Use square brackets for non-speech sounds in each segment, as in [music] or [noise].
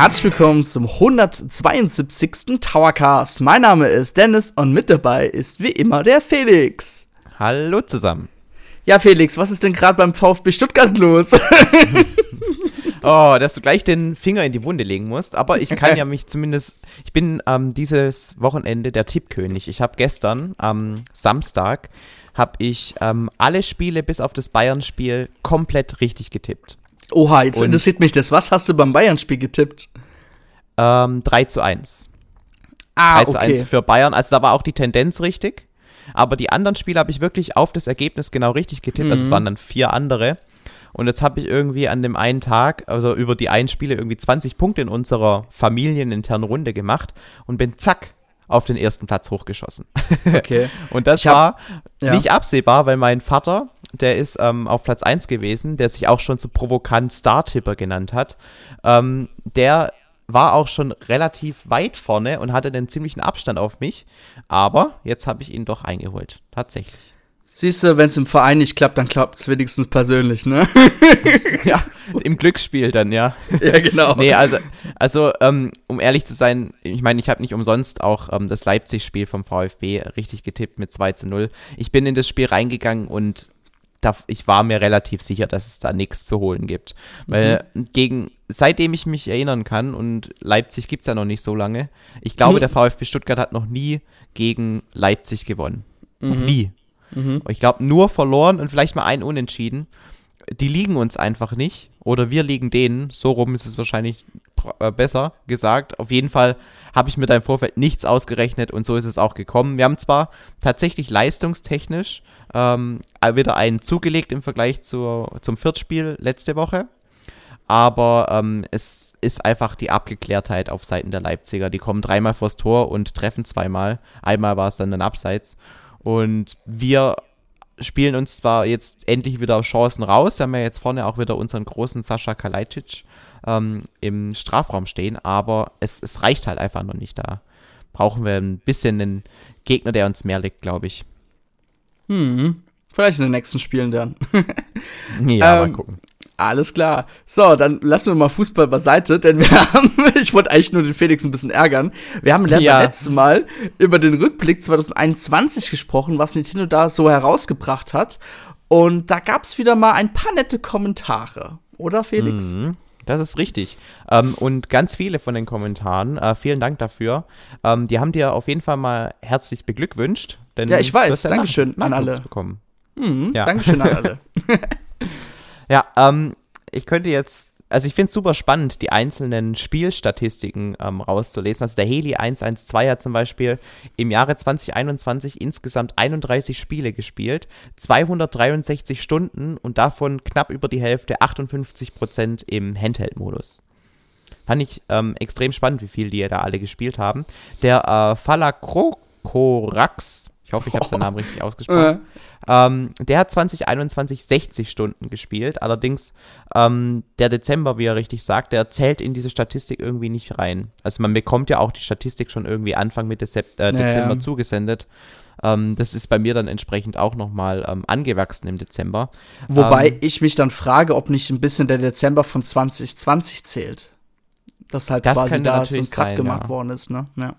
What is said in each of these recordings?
herzlich willkommen zum 172. Towercast. Mein Name ist Dennis und mit dabei ist wie immer der Felix. Hallo zusammen. Ja, Felix, was ist denn gerade beim VfB Stuttgart los? [laughs] oh, dass du gleich den Finger in die Wunde legen musst. Aber ich kann ja mich zumindest. Ich bin ähm, dieses Wochenende der Tippkönig. Ich habe gestern am Samstag habe ich ähm, alle Spiele bis auf das Bayern-Spiel komplett richtig getippt. Oha, jetzt Und, interessiert mich das. Was hast du beim Bayern-Spiel getippt? Ähm, 3 zu 1. Ah, 3 zu okay. 1 für Bayern. Also da war auch die Tendenz richtig. Aber die anderen Spiele habe ich wirklich auf das Ergebnis genau richtig getippt. Mhm. Also es mhm. waren dann vier andere. Und jetzt habe ich irgendwie an dem einen Tag, also über die einen Spiele, irgendwie 20 Punkte in unserer familieninternen Runde gemacht und bin zack auf den ersten Platz hochgeschossen. Okay. [laughs] und das hab, war ja. nicht absehbar, weil mein Vater, der ist ähm, auf Platz 1 gewesen, der sich auch schon so provokant Star-Tipper genannt hat. Ähm, der war auch schon relativ weit vorne und hatte einen ziemlichen Abstand auf mich. Aber jetzt habe ich ihn doch eingeholt. Tatsächlich. Siehst du, wenn es im Verein nicht klappt, dann klappt es wenigstens persönlich, ne? [laughs] ja, im Glücksspiel dann, ja. Ja, genau. nee, also, also ähm, um ehrlich zu sein, ich meine, ich habe nicht umsonst auch ähm, das Leipzig-Spiel vom VfB richtig getippt mit 2 zu 0. Ich bin in das Spiel reingegangen und da, ich war mir relativ sicher, dass es da nichts zu holen gibt. Weil mhm. gegen, seitdem ich mich erinnern kann, und Leipzig gibt es ja noch nicht so lange, ich glaube, mhm. der VfB Stuttgart hat noch nie gegen Leipzig gewonnen. Mhm. Noch nie. Mhm. Ich glaube, nur verloren und vielleicht mal ein Unentschieden. Die liegen uns einfach nicht. Oder wir liegen denen. So rum ist es wahrscheinlich äh, besser gesagt. Auf jeden Fall habe ich mir da im Vorfeld nichts ausgerechnet und so ist es auch gekommen. Wir haben zwar tatsächlich leistungstechnisch ähm, wieder einen zugelegt im Vergleich zur, zum Viertspiel letzte Woche. Aber ähm, es ist einfach die Abgeklärtheit auf Seiten der Leipziger. Die kommen dreimal vors Tor und treffen zweimal. Einmal war es dann ein Abseits. Und wir spielen uns zwar jetzt endlich wieder Chancen raus. Wir haben ja jetzt vorne auch wieder unseren großen Sascha Kalajdzic ähm, im Strafraum stehen, aber es, es reicht halt einfach noch nicht. Da brauchen wir ein bisschen einen Gegner, der uns mehr liegt, glaube ich. Hm, vielleicht in den nächsten Spielen dann. [laughs] ja, ähm, mal gucken. Alles klar. So, dann lassen wir mal Fußball beiseite, denn wir [laughs] haben, ich wollte eigentlich nur den Felix ein bisschen ärgern. Wir haben ja. letztes Mal über den Rückblick 2021 gesprochen, was Nintendo da so herausgebracht hat. Und da gab es wieder mal ein paar nette Kommentare, oder Felix? Mhm. Das ist richtig. Ähm, und ganz viele von den Kommentaren, äh, vielen Dank dafür, ähm, die haben dir auf jeden Fall mal herzlich beglückwünscht. Ja, ich weiß. Dankeschön an alle. Bekommen. Mhm, ja. Dankeschön an alle. [laughs] Ja, ähm, ich könnte jetzt, also ich finde es super spannend, die einzelnen Spielstatistiken ähm, rauszulesen. Also der Heli 112 hat zum Beispiel im Jahre 2021 insgesamt 31 Spiele gespielt, 263 Stunden und davon knapp über die Hälfte, 58 Prozent im Handheld-Modus. Fand ich ähm, extrem spannend, wie viel die da alle gespielt haben. Der äh, Falakrokorax, ich hoffe, ich habe seinen Namen richtig [laughs] ausgesprochen. Ähm, der hat 2021 60 Stunden gespielt. Allerdings ähm, der Dezember, wie er richtig sagt, der zählt in diese Statistik irgendwie nicht rein. Also man bekommt ja auch die Statistik schon irgendwie Anfang Mitte Sep äh, Dezember ja. zugesendet. Ähm, das ist bei mir dann entsprechend auch nochmal ähm, angewachsen im Dezember. Wobei ähm, ich mich dann frage, ob nicht ein bisschen der Dezember von 2020 zählt. Dass halt das quasi da so ein Cut sein, gemacht ja. worden ist, ne? Ja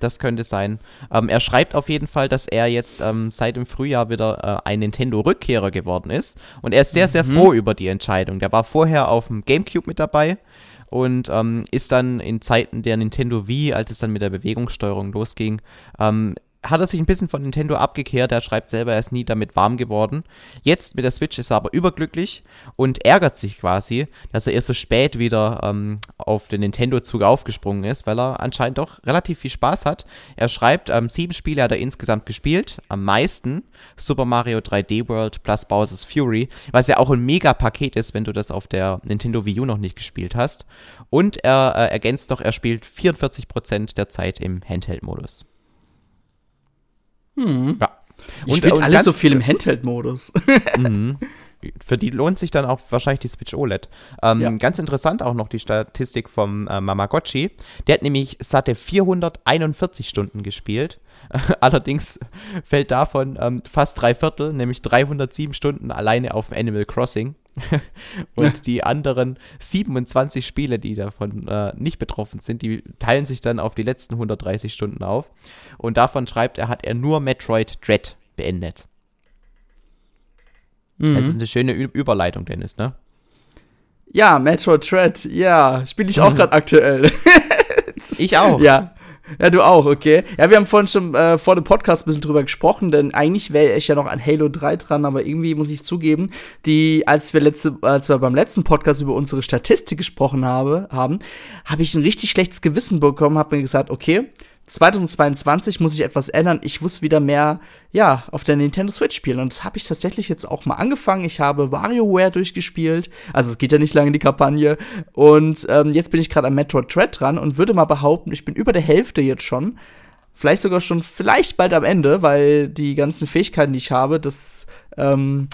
das könnte sein. Ähm, er schreibt auf jeden Fall, dass er jetzt ähm, seit dem Frühjahr wieder äh, ein Nintendo-Rückkehrer geworden ist. Und er ist sehr, sehr mhm. froh über die Entscheidung. Der war vorher auf dem GameCube mit dabei und ähm, ist dann in Zeiten der Nintendo Wii, als es dann mit der Bewegungssteuerung losging, ähm, hat er sich ein bisschen von Nintendo abgekehrt. Er schreibt selber, er ist nie damit warm geworden. Jetzt mit der Switch ist er aber überglücklich und ärgert sich quasi, dass er erst so spät wieder ähm, auf den Nintendo-Zug aufgesprungen ist, weil er anscheinend doch relativ viel Spaß hat. Er schreibt, ähm, sieben Spiele hat er insgesamt gespielt, am meisten Super Mario 3D World plus Bowser's Fury, was ja auch ein Mega-Paket ist, wenn du das auf der Nintendo Wii U noch nicht gespielt hast. Und er äh, ergänzt noch, er spielt 44% der Zeit im Handheld-Modus. Hm. Ja. Und, ich spiele alles so viel im [laughs] Handheld-Modus. mhm. Für die lohnt sich dann auch wahrscheinlich die Switch OLED. Ähm, ja. Ganz interessant auch noch die Statistik vom äh, Mamagotchi. Der hat nämlich satte 441 Stunden gespielt. [laughs] Allerdings fällt davon ähm, fast drei Viertel, nämlich 307 Stunden alleine auf Animal Crossing. [laughs] und die anderen 27 Spiele, die davon äh, nicht betroffen sind, die teilen sich dann auf die letzten 130 Stunden auf. Und davon schreibt er, hat er nur Metroid Dread beendet. Mhm. Das ist eine schöne Ü Überleitung, Dennis, ne? Ja, Metroid Dread, ja, spiele ich auch mhm. gerade aktuell. [laughs] ich auch. Ja. [laughs] Ja, du auch, okay. Ja, wir haben vorhin schon äh, vor dem Podcast ein bisschen drüber gesprochen, denn eigentlich wäre ich ja noch an Halo 3 dran, aber irgendwie muss ich zugeben, die, als wir letzte, als wir beim letzten Podcast über unsere Statistik gesprochen habe, haben, habe ich ein richtig schlechtes Gewissen bekommen, habe mir gesagt, okay, 2022 muss ich etwas ändern. Ich muss wieder mehr, ja, auf der Nintendo Switch spielen. Und das habe ich tatsächlich jetzt auch mal angefangen. Ich habe WarioWare durchgespielt. Also es geht ja nicht lange die Kampagne. Und ähm, jetzt bin ich gerade am Metroid Dread dran und würde mal behaupten, ich bin über der Hälfte jetzt schon. Vielleicht sogar schon, vielleicht bald am Ende, weil die ganzen Fähigkeiten, die ich habe, das, ähm,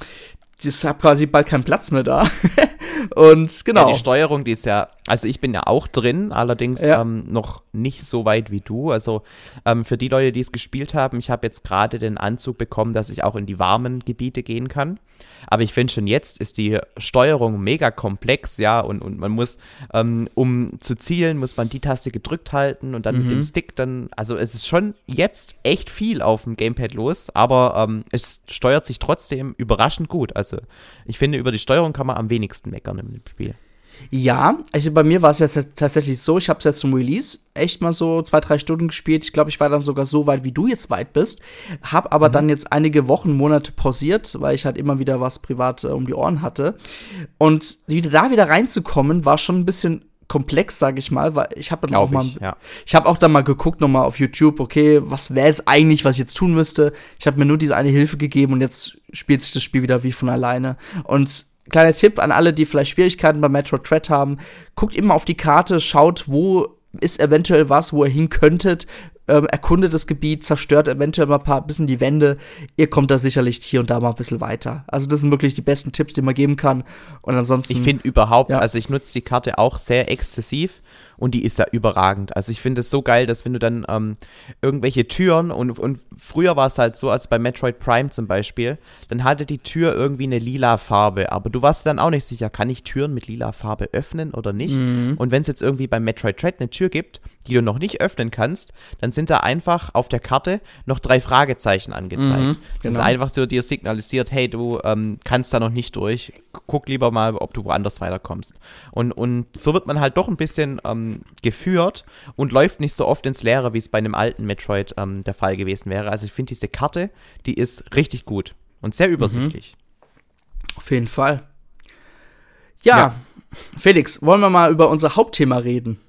das habe quasi bald keinen Platz mehr da. [laughs] Und genau. Ja, die Steuerung, die ist ja, also ich bin ja auch drin, allerdings ja. ähm, noch nicht so weit wie du. Also ähm, für die Leute, die es gespielt haben, ich habe jetzt gerade den Anzug bekommen, dass ich auch in die warmen Gebiete gehen kann. Aber ich finde schon jetzt ist die Steuerung mega komplex, ja, und, und man muss, ähm, um zu zielen, muss man die Taste gedrückt halten und dann mhm. mit dem mhm. Stick dann, also es ist schon jetzt echt viel auf dem Gamepad los, aber ähm, es steuert sich trotzdem überraschend gut. Also ich finde, über die Steuerung kann man am wenigsten meckern im Spiel. Ja, also bei mir war es ja tatsächlich so, ich habe es jetzt zum Release echt mal so zwei, drei Stunden gespielt. Ich glaube, ich war dann sogar so weit, wie du jetzt weit bist. Habe aber mhm. dann jetzt einige Wochen, Monate pausiert, weil ich halt immer wieder was privat äh, um die Ohren hatte. Und wieder da wieder reinzukommen, war schon ein bisschen komplex, sage ich mal, weil ich habe dann auch mal, ich, ja. ich habe auch dann mal geguckt nochmal auf YouTube, okay, was wäre jetzt eigentlich, was ich jetzt tun müsste. Ich habe mir nur diese eine Hilfe gegeben und jetzt spielt sich das Spiel wieder wie von alleine. Und kleiner Tipp an alle, die vielleicht Schwierigkeiten bei Metro Thread haben, guckt immer auf die Karte, schaut, wo ist eventuell was, wo ihr hin könntet, ähm, erkundet das Gebiet, zerstört eventuell mal ein paar bisschen die Wände. Ihr kommt da sicherlich hier und da mal ein bisschen weiter. Also das sind wirklich die besten Tipps, die man geben kann. Und ansonsten. Ich finde überhaupt, ja. also ich nutze die Karte auch sehr exzessiv und die ist ja überragend. Also ich finde es so geil, dass wenn du dann ähm, irgendwelche Türen und, und früher war es halt so, also bei Metroid Prime zum Beispiel, dann hatte die Tür irgendwie eine lila Farbe, aber du warst dann auch nicht sicher, kann ich Türen mit lila Farbe öffnen oder nicht? Mhm. Und wenn es jetzt irgendwie bei Metroid Dread eine Tür gibt, die du noch nicht öffnen kannst, dann sind da einfach auf der Karte noch drei Fragezeichen angezeigt. Mhm, genau. Das ist einfach so dir signalisiert, hey, du ähm, kannst da noch nicht durch, guck lieber mal, ob du woanders weiterkommst. Und, und so wird man halt doch ein bisschen ähm, geführt und läuft nicht so oft ins Leere, wie es bei einem alten Metroid ähm, der Fall gewesen wäre. Also ich finde diese Karte, die ist richtig gut und sehr mhm. übersichtlich. Mhm. Auf jeden Fall. Ja, ja, Felix, wollen wir mal über unser Hauptthema reden?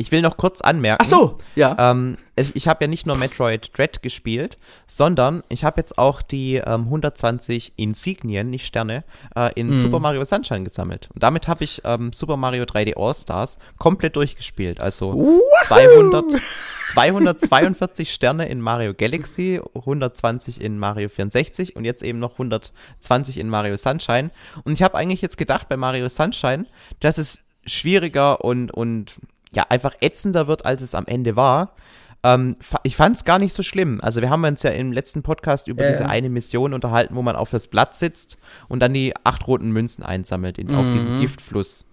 Ich will noch kurz anmerken. Ach so, ja. Ähm, ich, ich habe ja nicht nur Metroid Dread gespielt, sondern ich habe jetzt auch die ähm, 120 Insignien, nicht Sterne, äh, in mm. Super Mario Sunshine gesammelt. Und damit habe ich ähm, Super Mario 3D All-Stars komplett durchgespielt. Also 200, 242 Sterne in Mario Galaxy, 120 in Mario 64 und jetzt eben noch 120 in Mario Sunshine. Und ich habe eigentlich jetzt gedacht bei Mario Sunshine, dass es schwieriger und, und ja, einfach ätzender wird, als es am Ende war. Ähm, ich fand es gar nicht so schlimm. Also wir haben uns ja im letzten Podcast über äh. diese eine Mission unterhalten, wo man auf das Blatt sitzt und dann die acht roten Münzen einsammelt in, mhm. auf diesem Giftfluss.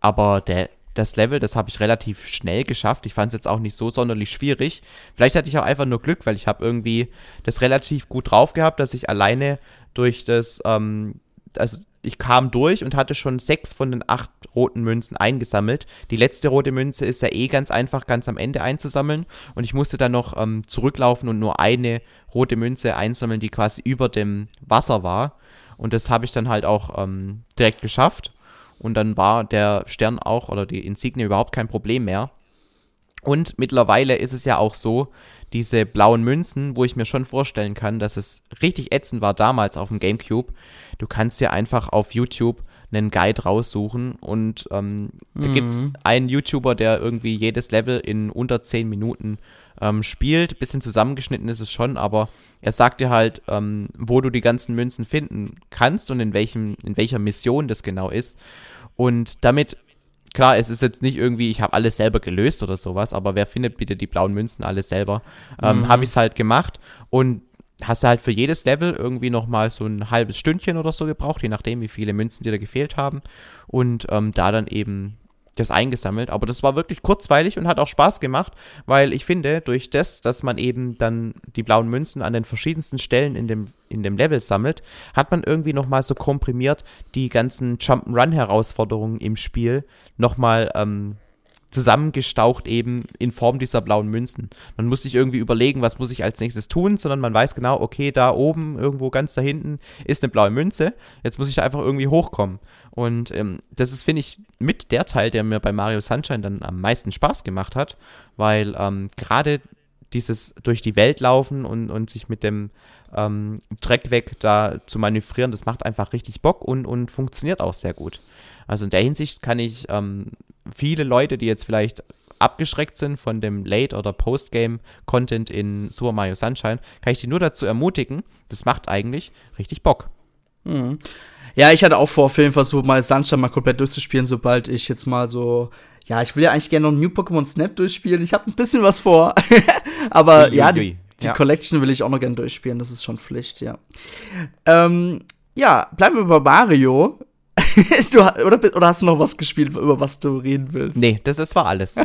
Aber der, das Level, das habe ich relativ schnell geschafft. Ich fand es jetzt auch nicht so sonderlich schwierig. Vielleicht hatte ich auch einfach nur Glück, weil ich habe irgendwie das relativ gut drauf gehabt, dass ich alleine durch das, ähm, also ich kam durch und hatte schon sechs von den acht roten Münzen eingesammelt. Die letzte rote Münze ist ja eh ganz einfach, ganz am Ende einzusammeln. Und ich musste dann noch ähm, zurücklaufen und nur eine rote Münze einsammeln, die quasi über dem Wasser war. Und das habe ich dann halt auch ähm, direkt geschafft. Und dann war der Stern auch oder die Insigne überhaupt kein Problem mehr. Und mittlerweile ist es ja auch so, diese blauen Münzen, wo ich mir schon vorstellen kann, dass es richtig ätzend war damals auf dem GameCube. Du kannst ja einfach auf YouTube einen Guide raussuchen und ähm, mhm. da gibt es einen YouTuber, der irgendwie jedes Level in unter 10 Minuten ähm, spielt. Bisschen zusammengeschnitten ist es schon, aber er sagt dir halt, ähm, wo du die ganzen Münzen finden kannst und in, welchem, in welcher Mission das genau ist. Und damit klar, es ist jetzt nicht irgendwie, ich habe alles selber gelöst oder sowas, aber wer findet bitte die blauen Münzen alles selber? Ähm, mhm. Habe ich es halt gemacht und hast du halt für jedes Level irgendwie nochmal so ein halbes Stündchen oder so gebraucht, je nachdem, wie viele Münzen dir da gefehlt haben. Und ähm, da dann eben das eingesammelt. Aber das war wirklich kurzweilig und hat auch Spaß gemacht, weil ich finde, durch das, dass man eben dann die blauen Münzen an den verschiedensten Stellen in dem, in dem Level sammelt, hat man irgendwie nochmal so komprimiert die ganzen Jump'n'Run-Herausforderungen im Spiel nochmal ähm, zusammengestaucht eben in Form dieser blauen Münzen. Man muss sich irgendwie überlegen, was muss ich als nächstes tun, sondern man weiß genau, okay, da oben, irgendwo ganz da hinten ist eine blaue Münze. Jetzt muss ich da einfach irgendwie hochkommen. Und ähm, das ist, finde ich, mit der Teil, der mir bei Mario Sunshine dann am meisten Spaß gemacht hat, weil ähm, gerade dieses durch die Welt laufen und, und sich mit dem ähm, Dreck weg da zu manövrieren, das macht einfach richtig Bock und, und funktioniert auch sehr gut. Also in der Hinsicht kann ich ähm, viele Leute, die jetzt vielleicht abgeschreckt sind von dem Late- oder Postgame-Content in Super Mario Sunshine, kann ich die nur dazu ermutigen, das macht eigentlich richtig Bock. Mhm. Ja, ich hatte auch vor, auf jeden Fall so mal Sunshine mal komplett durchzuspielen, sobald ich jetzt mal so ja, ich will ja eigentlich gerne noch New Pokémon Snap durchspielen. Ich habe ein bisschen was vor. [laughs] Aber ui, ja, die, die ja. Collection will ich auch noch gerne durchspielen. Das ist schon Pflicht, ja. Ähm, ja, bleiben wir bei Mario. [laughs] du, oder, oder hast du noch was gespielt, über was du reden willst? Nee, das, das war alles.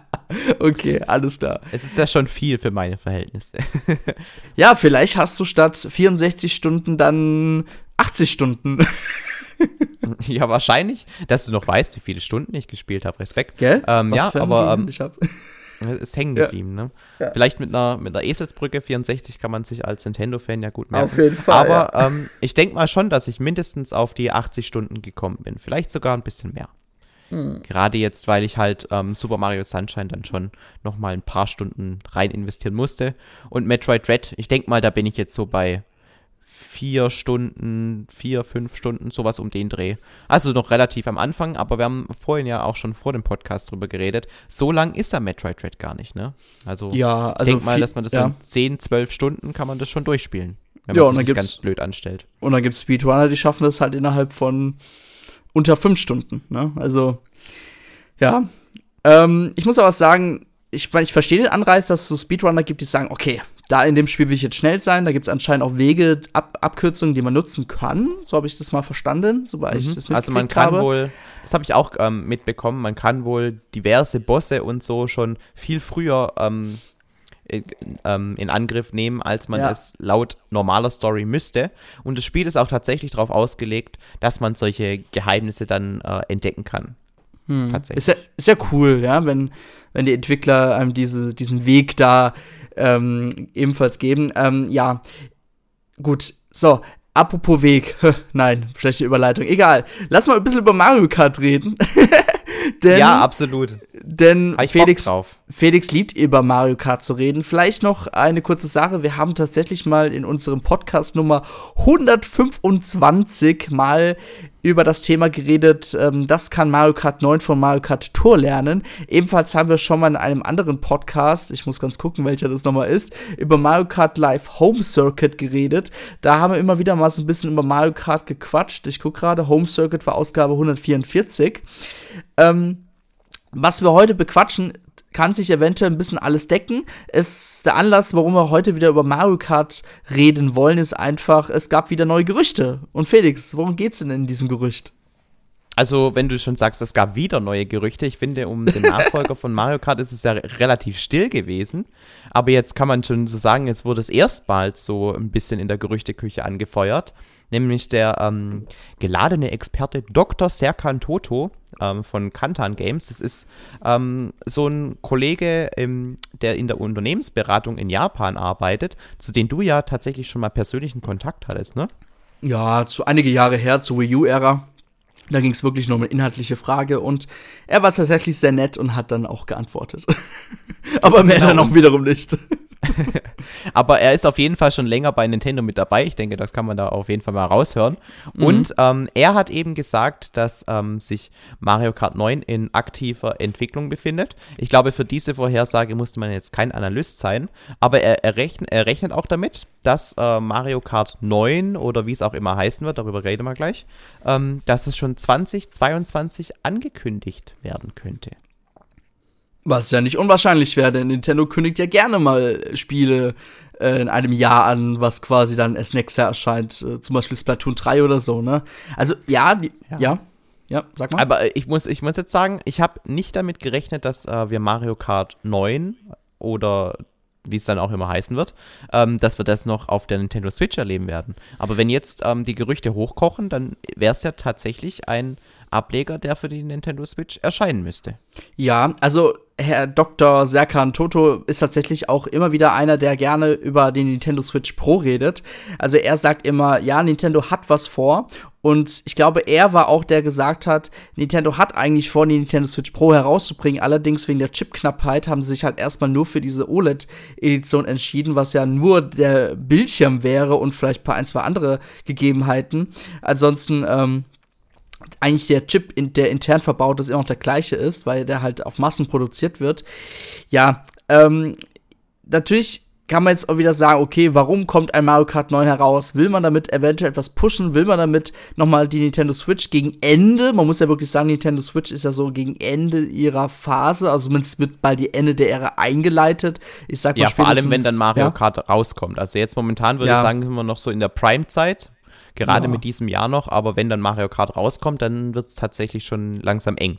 [laughs] okay, alles klar. Es ist ja schon viel für meine Verhältnisse. [laughs] ja, vielleicht hast du statt 64 Stunden dann 80 Stunden. ja, wahrscheinlich, dass du noch weißt, wie viele Stunden ich gespielt habe. Respekt. Gell? Ähm, ja, aber ähm, ich hab. ist hängen geblieben, ja. ne? Ja. Vielleicht mit einer, mit einer Eselsbrücke 64 kann man sich als Nintendo-Fan ja gut merken. Auf jeden Fall. Aber ja. ähm, ich denke mal schon, dass ich mindestens auf die 80 Stunden gekommen bin. Vielleicht sogar ein bisschen mehr. Hm. Gerade jetzt, weil ich halt ähm, Super Mario Sunshine dann schon noch mal ein paar Stunden rein investieren musste. Und Metroid Red, ich denke mal, da bin ich jetzt so bei vier Stunden, vier, fünf Stunden, sowas um den Dreh. Also noch relativ am Anfang, aber wir haben vorhin ja auch schon vor dem Podcast drüber geredet. So lang ist der Metroid Dread gar nicht, ne? Also, ja, also ich denke mal, dass man das ja. in 10, 12 Stunden kann man das schon durchspielen. Wenn ja, man sich nicht ganz blöd anstellt. Und dann gibt es Speedrunner, die schaffen das halt innerhalb von unter fünf Stunden, ne? Also, ja. Ähm, ich muss aber sagen, ich, ich verstehe den Anreiz, dass es so Speedrunner gibt, die sagen, okay, da in dem Spiel will ich jetzt schnell sein. Da gibt es anscheinend auch Wege, Ab Abkürzungen, die man nutzen kann. So habe ich das mal verstanden, soweit mhm. ich das Also man kann habe. wohl, das habe ich auch ähm, mitbekommen, man kann wohl diverse Bosse und so schon viel früher ähm, in, ähm, in Angriff nehmen, als man ja. es laut normaler Story müsste. Und das Spiel ist auch tatsächlich darauf ausgelegt, dass man solche Geheimnisse dann äh, entdecken kann. Hm. Tatsächlich. Ist ja, ist ja cool, ja, wenn, wenn die Entwickler einem diese, diesen Weg da ähm, ebenfalls geben. Ähm, ja, gut. So, apropos Weg. [laughs] Nein, schlechte Überleitung. Egal. Lass mal ein bisschen über Mario Kart reden. [laughs] denn, ja, absolut. Denn Felix, Felix liebt über Mario Kart zu reden. Vielleicht noch eine kurze Sache. Wir haben tatsächlich mal in unserem Podcast Nummer 125 mal über das Thema geredet, ähm, das kann Mario Kart 9 von Mario Kart Tour lernen. Ebenfalls haben wir schon mal in einem anderen Podcast, ich muss ganz gucken, welcher das nochmal ist, über Mario Kart Live Home Circuit geredet. Da haben wir immer wieder mal so ein bisschen über Mario Kart gequatscht. Ich gucke gerade, Home Circuit war Ausgabe 144. Ähm, was wir heute bequatschen, kann sich eventuell ein bisschen alles decken. Es, der Anlass, warum wir heute wieder über Mario Kart reden wollen, ist einfach, es gab wieder neue Gerüchte. Und Felix, worum geht's denn in diesem Gerücht? Also, wenn du schon sagst, es gab wieder neue Gerüchte, ich finde, um den [laughs] Nachfolger von Mario Kart ist es ja relativ still gewesen. Aber jetzt kann man schon so sagen, es wurde es erstmals so ein bisschen in der Gerüchteküche angefeuert nämlich der ähm, geladene Experte Dr. Serkan Toto ähm, von Kantan Games. Das ist ähm, so ein Kollege, der in der Unternehmensberatung in Japan arbeitet, zu dem du ja tatsächlich schon mal persönlichen Kontakt hattest, ne? Ja, zu einige Jahre her, zur Wii U-Ära. Da ging es wirklich nur um eine inhaltliche Frage und er war tatsächlich sehr nett und hat dann auch geantwortet. [laughs] Aber mehr genau. dann auch wiederum nicht. [laughs] Aber er ist auf jeden Fall schon länger bei Nintendo mit dabei. Ich denke, das kann man da auf jeden Fall mal raushören. Mhm. Und ähm, er hat eben gesagt, dass ähm, sich Mario Kart 9 in aktiver Entwicklung befindet. Ich glaube, für diese Vorhersage musste man jetzt kein Analyst sein. Aber er, er, rechn er rechnet auch damit, dass äh, Mario Kart 9 oder wie es auch immer heißen wird, darüber reden wir gleich, ähm, dass es schon 2022 angekündigt werden könnte. Was ja nicht unwahrscheinlich wäre, denn Nintendo kündigt ja gerne mal Spiele äh, in einem Jahr an, was quasi dann erst nächstes Jahr erscheint. Äh, zum Beispiel Splatoon 3 oder so, ne? Also, ja, die, ja. ja. ja. sag mal. Aber ich muss, ich muss jetzt sagen, ich habe nicht damit gerechnet, dass äh, wir Mario Kart 9 oder wie es dann auch immer heißen wird, ähm, dass wir das noch auf der Nintendo Switch erleben werden. Aber wenn jetzt ähm, die Gerüchte hochkochen, dann wäre es ja tatsächlich ein Ableger, der für die Nintendo Switch erscheinen müsste. Ja, also Herr Dr. Serkan Toto ist tatsächlich auch immer wieder einer, der gerne über den Nintendo Switch Pro redet. Also er sagt immer, ja, Nintendo hat was vor. Und ich glaube, er war auch der der gesagt hat, Nintendo hat eigentlich vor, die Nintendo Switch Pro herauszubringen. Allerdings wegen der Chipknappheit haben sie sich halt erstmal nur für diese OLED-Edition entschieden, was ja nur der Bildschirm wäre und vielleicht ein paar ein, zwei andere Gegebenheiten. Ansonsten, ähm, eigentlich der Chip, in, der intern verbaut ist, immer noch der gleiche ist, weil der halt auf Massen produziert wird. Ja, ähm, natürlich kann man jetzt auch wieder sagen, okay, warum kommt ein Mario Kart 9 heraus? Will man damit eventuell etwas pushen? Will man damit nochmal die Nintendo Switch gegen Ende? Man muss ja wirklich sagen, Nintendo Switch ist ja so gegen Ende ihrer Phase, also zumindest wird bald die Ende der Ära eingeleitet. Ich sag mal Ja, vor allem, wenn dann Mario ja? Kart rauskommt. Also jetzt momentan würde ja. ich sagen, sind wir noch so in der Prime-Zeit. Gerade ja. mit diesem Jahr noch, aber wenn dann Mario Kart rauskommt, dann wird es tatsächlich schon langsam eng.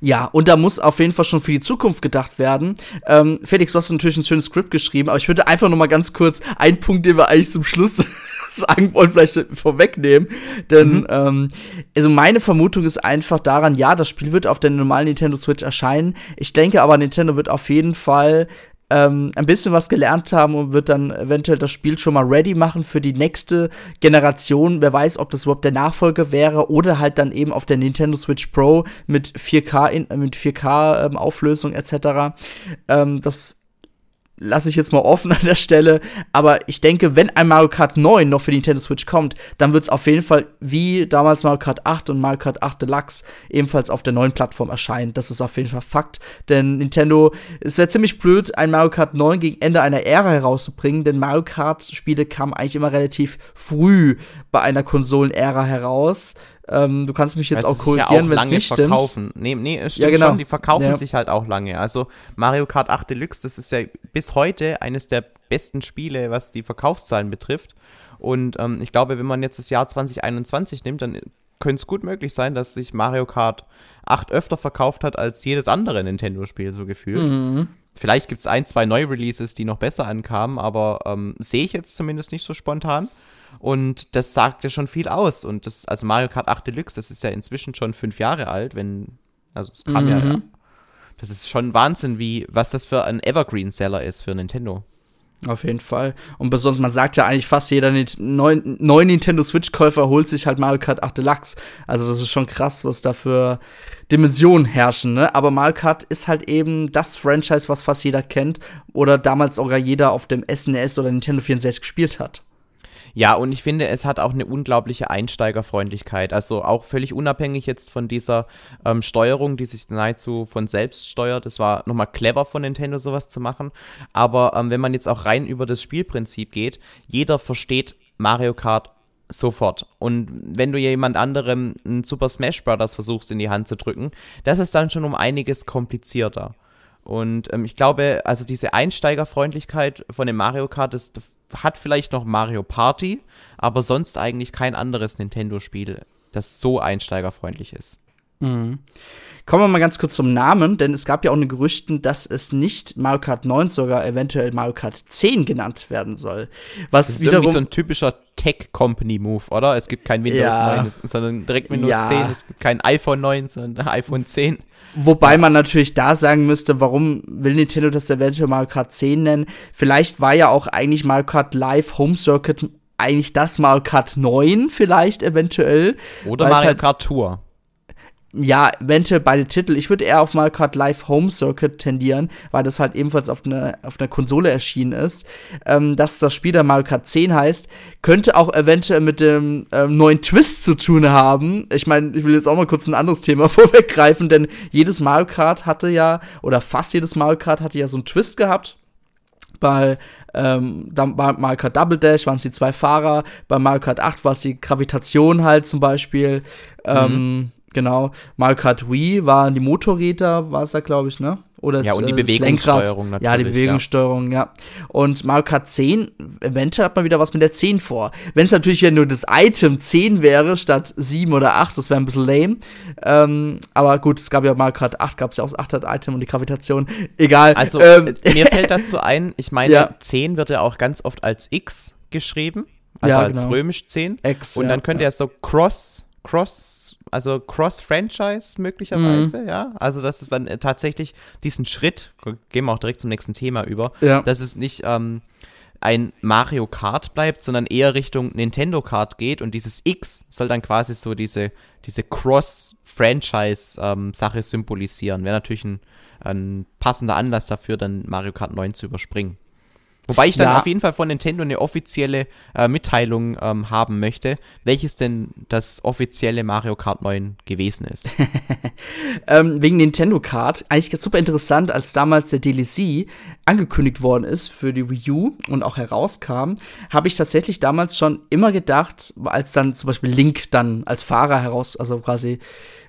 Ja, und da muss auf jeden Fall schon für die Zukunft gedacht werden. Ähm, Felix, du hast natürlich ein schönes Skript geschrieben, aber ich würde einfach noch mal ganz kurz einen Punkt, den wir eigentlich zum Schluss [laughs] sagen wollen, vielleicht vorwegnehmen. Denn, mhm. ähm, also meine Vermutung ist einfach daran, ja, das Spiel wird auf der normalen Nintendo Switch erscheinen. Ich denke aber, Nintendo wird auf jeden Fall ähm, ein bisschen was gelernt haben und wird dann eventuell das Spiel schon mal ready machen für die nächste Generation. Wer weiß, ob das überhaupt der Nachfolger wäre oder halt dann eben auf der Nintendo Switch Pro mit 4K in, mit 4K ähm, Auflösung etc. Ähm, das lasse ich jetzt mal offen [laughs] an der Stelle. Aber ich denke, wenn ein Mario Kart 9 noch für die Nintendo Switch kommt, dann wird es auf jeden Fall wie damals Mario Kart 8 und Mario Kart 8 Deluxe ebenfalls auf der neuen Plattform erscheinen. Das ist auf jeden Fall Fakt. Denn Nintendo, es wäre ziemlich blöd, ein Mario Kart 9 gegen Ende einer Ära herauszubringen, denn Mario Kart-Spiele kamen eigentlich immer relativ früh bei einer Konsolenära heraus. Ähm, du kannst mich jetzt auch korrigieren, ja wenn es nicht verkaufen. stimmt. Nee, nee, es stimmt ja, genau. schon, die verkaufen ja. sich halt auch lange. Also Mario Kart 8 Deluxe, das ist ja bis heute eines der besten Spiele, was die Verkaufszahlen betrifft. Und ähm, ich glaube, wenn man jetzt das Jahr 2021 nimmt, dann könnte es gut möglich sein, dass sich Mario Kart 8 öfter verkauft hat als jedes andere Nintendo-Spiel, so gefühlt. Mhm. Vielleicht gibt es ein, zwei Neu-Releases, die noch besser ankamen, aber ähm, sehe ich jetzt zumindest nicht so spontan. Und das sagt ja schon viel aus. Und das, also Mario Kart 8 Deluxe, das ist ja inzwischen schon fünf Jahre alt, wenn, also es kam mhm. ja, das ist schon Wahnsinn, wie, was das für ein Evergreen-Seller ist für Nintendo. Auf jeden Fall. Und besonders, man sagt ja eigentlich fast jeder neuen neuen Nintendo Switch-Käufer holt sich halt Mario Kart 8 Deluxe. Also das ist schon krass, was da für Dimensionen herrschen, ne? Aber Mario Kart ist halt eben das Franchise, was fast jeder kennt oder damals sogar jeder auf dem SNES oder Nintendo 64 gespielt hat. Ja, und ich finde, es hat auch eine unglaubliche Einsteigerfreundlichkeit. Also auch völlig unabhängig jetzt von dieser ähm, Steuerung, die sich nahezu von selbst steuert. Es war nochmal clever von Nintendo, sowas zu machen. Aber ähm, wenn man jetzt auch rein über das Spielprinzip geht, jeder versteht Mario Kart sofort. Und wenn du jemand anderem ein Super Smash Bros. versuchst in die Hand zu drücken, das ist dann schon um einiges komplizierter. Und ähm, ich glaube, also diese Einsteigerfreundlichkeit von dem Mario Kart, das hat vielleicht noch Mario Party, aber sonst eigentlich kein anderes Nintendo-Spiel, das so einsteigerfreundlich ist. Mhm. Kommen wir mal ganz kurz zum Namen, denn es gab ja auch eine Gerüchten, dass es nicht Mario Kart 9, sogar eventuell Mario Kart 10 genannt werden soll. Was das ist wiederum irgendwie so ein typischer Tech-Company-Move, oder? Es gibt kein Windows ja. 9, sondern direkt Windows ja. 10. Es gibt kein iPhone 9, sondern iPhone 10. Wobei man natürlich da sagen müsste, warum will Nintendo das eventuell Mario Kart 10 nennen? Vielleicht war ja auch eigentlich Mario Kart Live Home Circuit eigentlich das Mario Kart 9 vielleicht eventuell. Oder Mario halt Kart Tour ja, eventuell beide Titel. Ich würde eher auf Mario Kart Live Home Circuit tendieren, weil das halt ebenfalls auf einer auf einer Konsole erschienen ist. Ähm, dass das Spiel der Mario Kart 10 heißt, könnte auch eventuell mit dem ähm, neuen Twist zu tun haben. Ich meine, ich will jetzt auch mal kurz ein anderes Thema [laughs] vorweggreifen, denn jedes Mario Kart hatte ja, oder fast jedes Mario Kart hatte ja so einen Twist gehabt. Bei, ähm, Mario Kart Double Dash waren es die zwei Fahrer, bei Mario Kart 8 war es die Gravitation halt zum Beispiel. Mhm. Ähm, Genau. Mario Kart Wii waren die Motorräder, war es da, glaube ich, ne? Oder ja, und die äh, Bewegungssteuerung natürlich. Ja, die Bewegungssteuerung, ja. ja. Und Mario Kart 10, eventuell hat man wieder was mit der 10 vor. Wenn es natürlich ja nur das Item 10 wäre, statt 7 oder 8, das wäre ein bisschen lame. Ähm, aber gut, es gab ja Mario Kart 8, gab es ja auch das 8er-Item und die Gravitation. Egal. Also, ähm, [laughs] mir fällt dazu ein, ich meine, ja. 10 wird ja auch ganz oft als X geschrieben. Also ja, als genau. römisch 10. X, und dann könnte ja. er so Cross, Cross also Cross-Franchise möglicherweise, mhm. ja. Also, dass es dann äh, tatsächlich diesen Schritt, gehen wir auch direkt zum nächsten Thema über, ja. dass es nicht ähm, ein Mario Kart bleibt, sondern eher Richtung Nintendo Kart geht und dieses X soll dann quasi so diese, diese Cross-Franchise-Sache ähm, symbolisieren. Wäre natürlich ein, ein passender Anlass dafür, dann Mario Kart 9 zu überspringen. Wobei ich dann ja. auf jeden Fall von Nintendo eine offizielle äh, Mitteilung ähm, haben möchte, welches denn das offizielle Mario Kart 9 gewesen ist. [laughs] ähm, wegen Nintendo Kart, eigentlich super interessant, als damals der DLC angekündigt worden ist für die Wii U und auch herauskam, habe ich tatsächlich damals schon immer gedacht, als dann zum Beispiel Link dann als Fahrer heraus, also quasi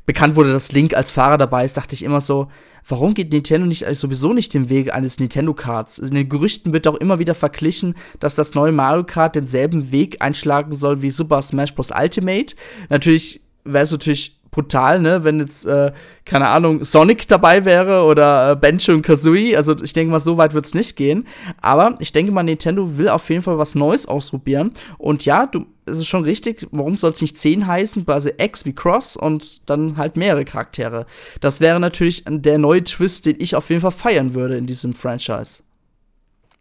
bekannt wurde, dass Link als Fahrer dabei ist, dachte ich immer so, warum geht Nintendo nicht also sowieso nicht den Weg eines Nintendo Karts? In den Gerüchten wird auch immer wieder verglichen, dass das neue Mario Kart denselben Weg einschlagen soll wie Super Smash Bros. Ultimate. Natürlich wäre es natürlich brutal, ne, wenn jetzt, äh, keine Ahnung, Sonic dabei wäre oder äh, Benjo und Kazooie. Also ich denke mal, so weit wird es nicht gehen. Aber ich denke mal, Nintendo will auf jeden Fall was Neues ausprobieren. Und ja, du, es ist schon richtig, warum soll es nicht 10 heißen, quasi X wie Cross und dann halt mehrere Charaktere. Das wäre natürlich der neue Twist, den ich auf jeden Fall feiern würde in diesem Franchise.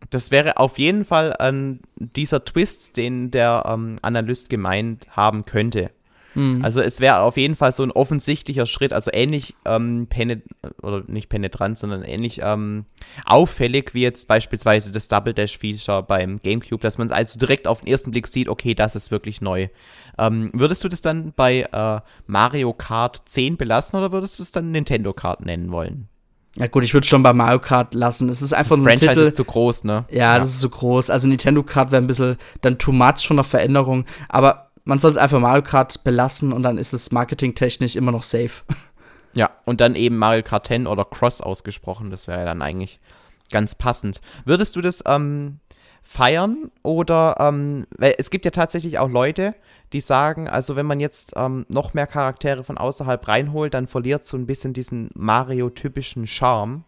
Das wäre auf jeden Fall ähm, dieser Twist, den der ähm, Analyst gemeint haben könnte. Mhm. Also es wäre auf jeden Fall so ein offensichtlicher Schritt, also ähnlich ähm, oder nicht penetrant, sondern ähnlich ähm, auffällig wie jetzt beispielsweise das Double Dash Feature beim GameCube, dass man also direkt auf den ersten Blick sieht, okay, das ist wirklich neu. Ähm, würdest du das dann bei äh, Mario Kart 10 belassen oder würdest du es dann Nintendo Kart nennen wollen? Ja gut, ich würde schon bei Mario Kart lassen. Es ist einfach ein Franchise Titel. ist zu groß, ne? Ja, ja, das ist zu groß. Also Nintendo Kart wäre ein bisschen dann too much von der Veränderung. Aber man soll es einfach Mario Kart belassen und dann ist es marketingtechnisch immer noch safe. [laughs] Ja, und dann eben Mario Kart 10 oder Cross ausgesprochen, das wäre ja dann eigentlich ganz passend. Würdest du das ähm, feiern oder, ähm, weil es gibt ja tatsächlich auch Leute, die sagen, also wenn man jetzt ähm, noch mehr Charaktere von außerhalb reinholt, dann verliert so ein bisschen diesen Mario-typischen Charme.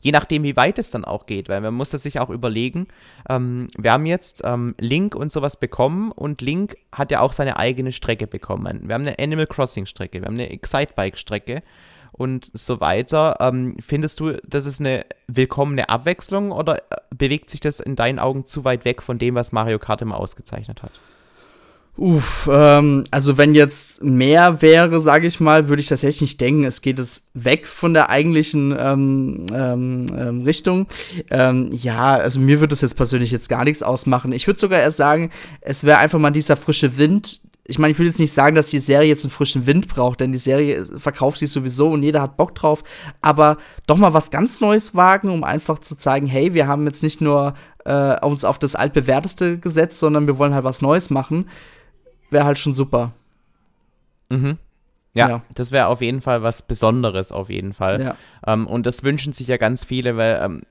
Je nachdem, wie weit es dann auch geht, weil man muss das sich auch überlegen. Ähm, wir haben jetzt ähm, Link und sowas bekommen und Link hat ja auch seine eigene Strecke bekommen. Wir haben eine Animal Crossing Strecke, wir haben eine Excitebike Strecke und so weiter. Ähm, findest du, das ist eine willkommene Abwechslung oder äh, bewegt sich das in deinen Augen zu weit weg von dem, was Mario Kart immer ausgezeichnet hat? Uff, ähm, also wenn jetzt mehr wäre, sage ich mal, würde ich tatsächlich nicht denken. Es geht es weg von der eigentlichen ähm, ähm, ähm Richtung. Ähm, ja, also mir würde es jetzt persönlich jetzt gar nichts ausmachen. Ich würde sogar erst sagen, es wäre einfach mal dieser frische Wind. Ich meine, ich will jetzt nicht sagen, dass die Serie jetzt einen frischen Wind braucht, denn die Serie verkauft sich sowieso und jeder hat Bock drauf. Aber doch mal was ganz Neues wagen, um einfach zu zeigen, hey, wir haben jetzt nicht nur äh, uns auf das altbewährteste gesetzt, sondern wir wollen halt was Neues machen wäre halt schon super. Mhm. Ja, ja, das wäre auf jeden Fall was Besonderes, auf jeden Fall. Ja. Ähm, und das wünschen sich ja ganz viele, weil, ähm,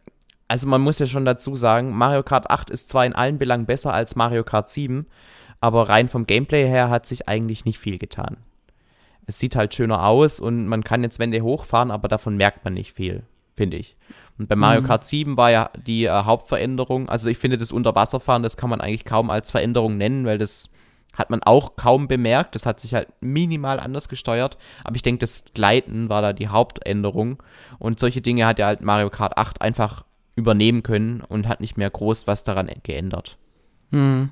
also man muss ja schon dazu sagen, Mario Kart 8 ist zwar in allen Belangen besser als Mario Kart 7, aber rein vom Gameplay her hat sich eigentlich nicht viel getan. Es sieht halt schöner aus und man kann jetzt Wände hochfahren, aber davon merkt man nicht viel, finde ich. Und bei Mario mhm. Kart 7 war ja die äh, Hauptveränderung, also ich finde das Unterwasserfahren, das kann man eigentlich kaum als Veränderung nennen, weil das hat man auch kaum bemerkt. Das hat sich halt minimal anders gesteuert. Aber ich denke, das Gleiten war da die Hauptänderung. Und solche Dinge hat ja halt Mario Kart 8 einfach übernehmen können und hat nicht mehr groß was daran geändert. Mhm.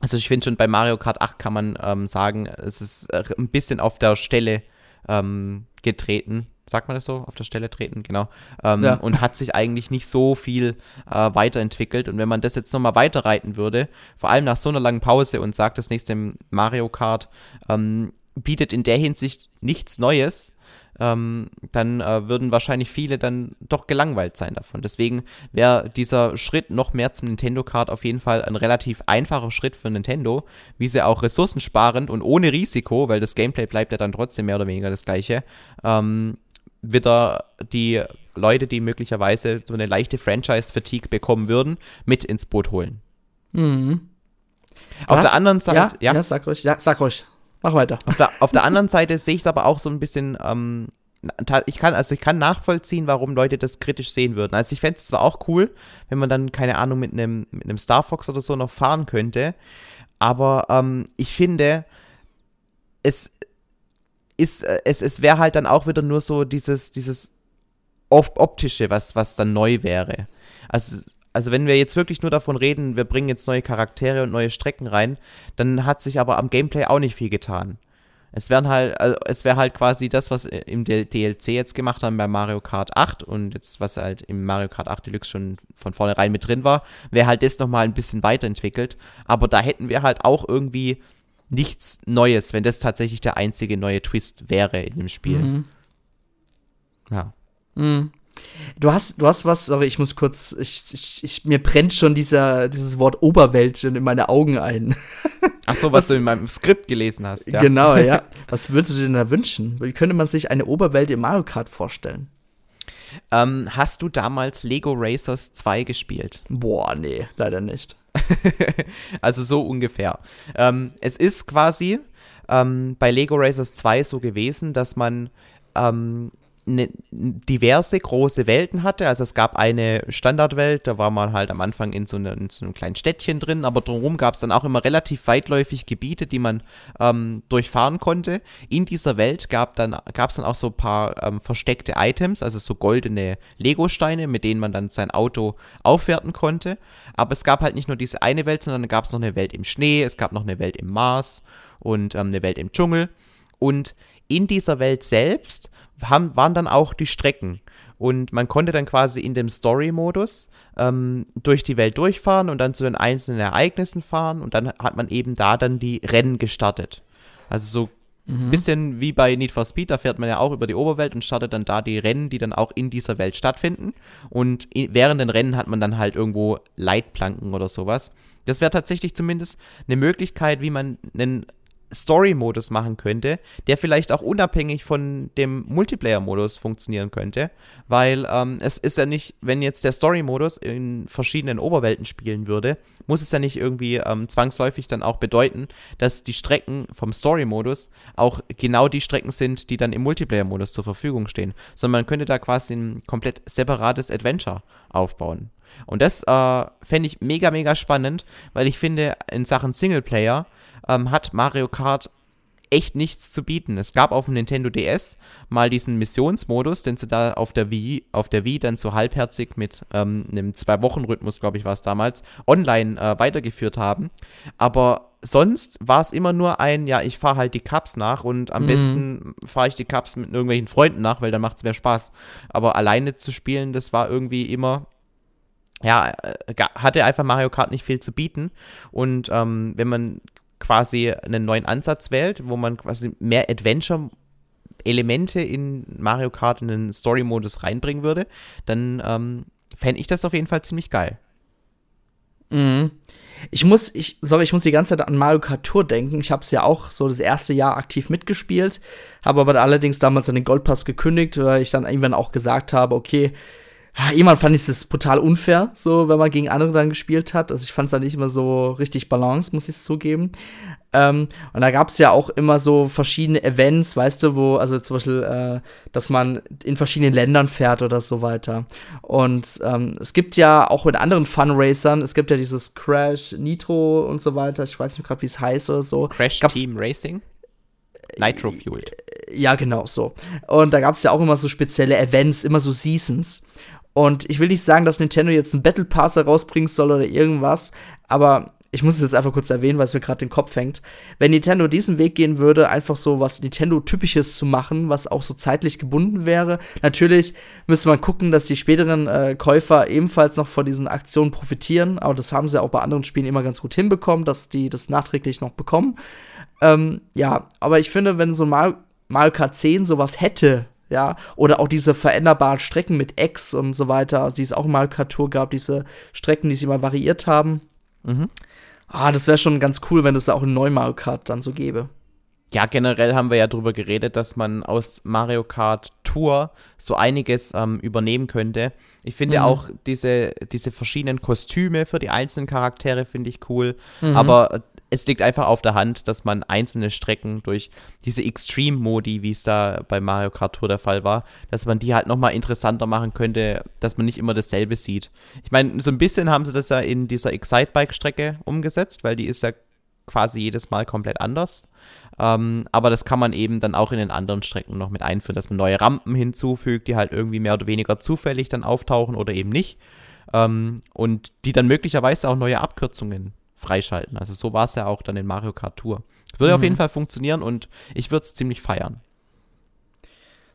Also ich finde schon bei Mario Kart 8 kann man ähm, sagen, es ist äh, ein bisschen auf der Stelle ähm, getreten sagt man das so, auf der Stelle treten, genau. Ähm, ja. Und hat sich eigentlich nicht so viel äh, weiterentwickelt. Und wenn man das jetzt nochmal weiterreiten würde, vor allem nach so einer langen Pause und sagt, das nächste Mario Kart ähm, bietet in der Hinsicht nichts Neues, ähm, dann äh, würden wahrscheinlich viele dann doch gelangweilt sein davon. Deswegen wäre dieser Schritt noch mehr zum Nintendo Kart auf jeden Fall ein relativ einfacher Schritt für Nintendo, wie sie auch ressourcensparend und ohne Risiko, weil das Gameplay bleibt ja dann trotzdem mehr oder weniger das gleiche, ähm, wieder die Leute, die möglicherweise so eine leichte Franchise-Fatigue bekommen würden, mit ins Boot holen. Mhm. Auf Was? der anderen Seite, ja, ja, ja, sag ruhig, ja, sag ruhig. Mach weiter. Auf der, auf der anderen Seite sehe ich es aber auch so ein bisschen, ähm, ich kann, also ich kann nachvollziehen, warum Leute das kritisch sehen würden. Also ich fände es zwar auch cool, wenn man dann, keine Ahnung, mit einem mit einem Star Fox oder so noch fahren könnte, aber ähm, ich finde, es ist, äh, es, es wäre halt dann auch wieder nur so dieses, dieses optische, was, was dann neu wäre. Also also wenn wir jetzt wirklich nur davon reden, wir bringen jetzt neue Charaktere und neue Strecken rein, dann hat sich aber am Gameplay auch nicht viel getan. Es wären halt, also es wäre halt quasi das, was im DLC jetzt gemacht haben bei Mario Kart 8 und jetzt, was halt im Mario Kart 8 Deluxe schon von vornherein mit drin war, wäre halt das nochmal ein bisschen weiterentwickelt. Aber da hätten wir halt auch irgendwie nichts Neues, wenn das tatsächlich der einzige neue Twist wäre in dem Spiel. Mhm. Ja. Mhm. Du hast, du hast was, sorry, ich muss kurz, ich, ich, ich, mir brennt schon dieser, dieses Wort Oberwelt in meine Augen ein. Ach so, was, [laughs] was, du in meinem Skript gelesen hast, ja. Genau, ja. [laughs] Was würdest du denn da wünschen? Wie könnte man sich eine Oberwelt im Mario Kart vorstellen? Ähm, hast du damals Lego Racers 2 gespielt? Boah, nee, leider nicht. [laughs] also so ungefähr. Ähm, es ist quasi ähm, bei Lego Racers 2 so gewesen, dass man ähm, ne, diverse große Welten hatte. Also es gab eine Standardwelt, da war man halt am Anfang in so, eine, in so einem kleinen Städtchen drin, aber drumherum gab es dann auch immer relativ weitläufig Gebiete, die man ähm, durchfahren konnte. In dieser Welt gab dann, es dann auch so ein paar ähm, versteckte Items, also so goldene Lego-Steine, mit denen man dann sein Auto aufwerten konnte. Aber es gab halt nicht nur diese eine Welt, sondern gab es noch eine Welt im Schnee, es gab noch eine Welt im Mars und ähm, eine Welt im Dschungel. Und in dieser Welt selbst haben, waren dann auch die Strecken. Und man konnte dann quasi in dem Story-Modus ähm, durch die Welt durchfahren und dann zu den einzelnen Ereignissen fahren und dann hat man eben da dann die Rennen gestartet. Also so ein mhm. bisschen wie bei Need for Speed, da fährt man ja auch über die Oberwelt und startet dann da die Rennen, die dann auch in dieser Welt stattfinden. Und während den Rennen hat man dann halt irgendwo Leitplanken oder sowas. Das wäre tatsächlich zumindest eine Möglichkeit, wie man einen Story-Modus machen könnte, der vielleicht auch unabhängig von dem Multiplayer-Modus funktionieren könnte, weil ähm, es ist ja nicht, wenn jetzt der Story-Modus in verschiedenen Oberwelten spielen würde, muss es ja nicht irgendwie ähm, zwangsläufig dann auch bedeuten, dass die Strecken vom Story-Modus auch genau die Strecken sind, die dann im Multiplayer-Modus zur Verfügung stehen, sondern man könnte da quasi ein komplett separates Adventure aufbauen. Und das äh, fände ich mega, mega spannend, weil ich finde, in Sachen Singleplayer ähm, hat Mario Kart echt nichts zu bieten. Es gab auf dem Nintendo DS mal diesen Missionsmodus, den sie da auf der Wii, auf der Wii dann so halbherzig mit ähm, einem Zwei-Wochen-Rhythmus, glaube ich, war es damals, online äh, weitergeführt haben. Aber sonst war es immer nur ein, ja, ich fahre halt die Cups nach und am mhm. besten fahre ich die Cups mit irgendwelchen Freunden nach, weil dann macht es mehr Spaß. Aber alleine zu spielen, das war irgendwie immer ja, äh, hatte einfach Mario Kart nicht viel zu bieten. Und ähm, wenn man quasi einen neuen Ansatz wählt, wo man quasi mehr Adventure Elemente in Mario Kart in den Story-Modus reinbringen würde, dann ähm, fände ich das auf jeden Fall ziemlich geil. Mhm. Ich muss, ich, sorry, ich muss die ganze Zeit an Mario Kart Tour denken. Ich habe es ja auch so das erste Jahr aktiv mitgespielt, habe aber allerdings damals an den Goldpass gekündigt, weil ich dann irgendwann auch gesagt habe, okay, irgendwann fand ich es brutal unfair, so wenn man gegen andere dann gespielt hat. Also ich fand es dann nicht immer so richtig balance, muss ich zugeben. Ähm, und da gab es ja auch immer so verschiedene Events, weißt du, wo, also zum Beispiel, äh, dass man in verschiedenen Ländern fährt oder so weiter. Und ähm, es gibt ja auch in anderen Fun Racern, es gibt ja dieses Crash, Nitro und so weiter, ich weiß nicht gerade, wie es heißt oder so. Crash Gab's Team Racing? Nitro Fueled. Ja, genau so. Und da gab es ja auch immer so spezielle Events, immer so Seasons. Und ich will nicht sagen, dass Nintendo jetzt einen Battle Pass herausbringen soll oder irgendwas, aber ich muss es jetzt einfach kurz erwähnen, weil es mir gerade den Kopf hängt. Wenn Nintendo diesen Weg gehen würde, einfach so was Nintendo-typisches zu machen, was auch so zeitlich gebunden wäre, natürlich müsste man gucken, dass die späteren äh, Käufer ebenfalls noch von diesen Aktionen profitieren. Aber das haben sie auch bei anderen Spielen immer ganz gut hinbekommen, dass die das nachträglich noch bekommen. Ähm, ja, aber ich finde, wenn so Mario, Mario Kart 10 sowas hätte, ja, oder auch diese veränderbaren Strecken mit X und so weiter, also die es auch in Mario Kart Tour gab, diese Strecken, die sie mal variiert haben. Mhm. Ah, das wäre schon ganz cool, wenn es auch in Neu Mario Kart dann so gäbe. Ja, generell haben wir ja darüber geredet, dass man aus Mario Kart Tour so einiges ähm, übernehmen könnte. Ich finde mhm. auch diese, diese verschiedenen Kostüme für die einzelnen Charaktere finde ich cool. Mhm. Aber es liegt einfach auf der Hand, dass man einzelne Strecken durch diese Extreme-Modi, wie es da bei Mario Kart Tour der Fall war, dass man die halt nochmal interessanter machen könnte, dass man nicht immer dasselbe sieht. Ich meine, so ein bisschen haben sie das ja in dieser Excitebike-Strecke umgesetzt, weil die ist ja quasi jedes Mal komplett anders. Ähm, aber das kann man eben dann auch in den anderen Strecken noch mit einführen, dass man neue Rampen hinzufügt, die halt irgendwie mehr oder weniger zufällig dann auftauchen oder eben nicht. Ähm, und die dann möglicherweise auch neue Abkürzungen freischalten. Also so war es ja auch dann in Mario Kart Tour. Würde mhm. auf jeden Fall funktionieren und ich würde es ziemlich feiern.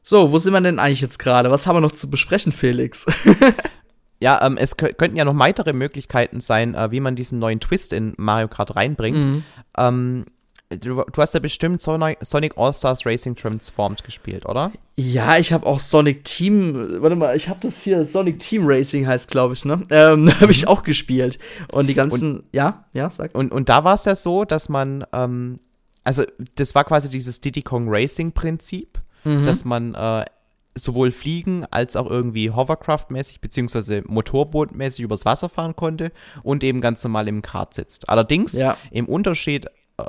So, wo sind wir denn eigentlich jetzt gerade? Was haben wir noch zu besprechen, Felix? [laughs] ja, ähm, es könnten ja noch weitere Möglichkeiten sein, äh, wie man diesen neuen Twist in Mario Kart reinbringt. Mhm. Ähm, Du, du, hast ja bestimmt Sonic, Sonic All-Stars Racing Transformed gespielt, oder? Ja, ich habe auch Sonic Team, warte mal, ich habe das hier, Sonic Team Racing heißt, glaube ich, ne? Ähm, [laughs] mhm. habe ich auch gespielt. Und die ganzen, und, ja, ja, sag. Und, und da war es ja so, dass man, ähm, also das war quasi dieses Diddy Kong Racing Prinzip, mhm. dass man äh, sowohl fliegen als auch irgendwie Hovercraft-mäßig beziehungsweise Motorboot-mäßig übers Wasser fahren konnte und eben ganz normal im Kart sitzt. Allerdings ja. im Unterschied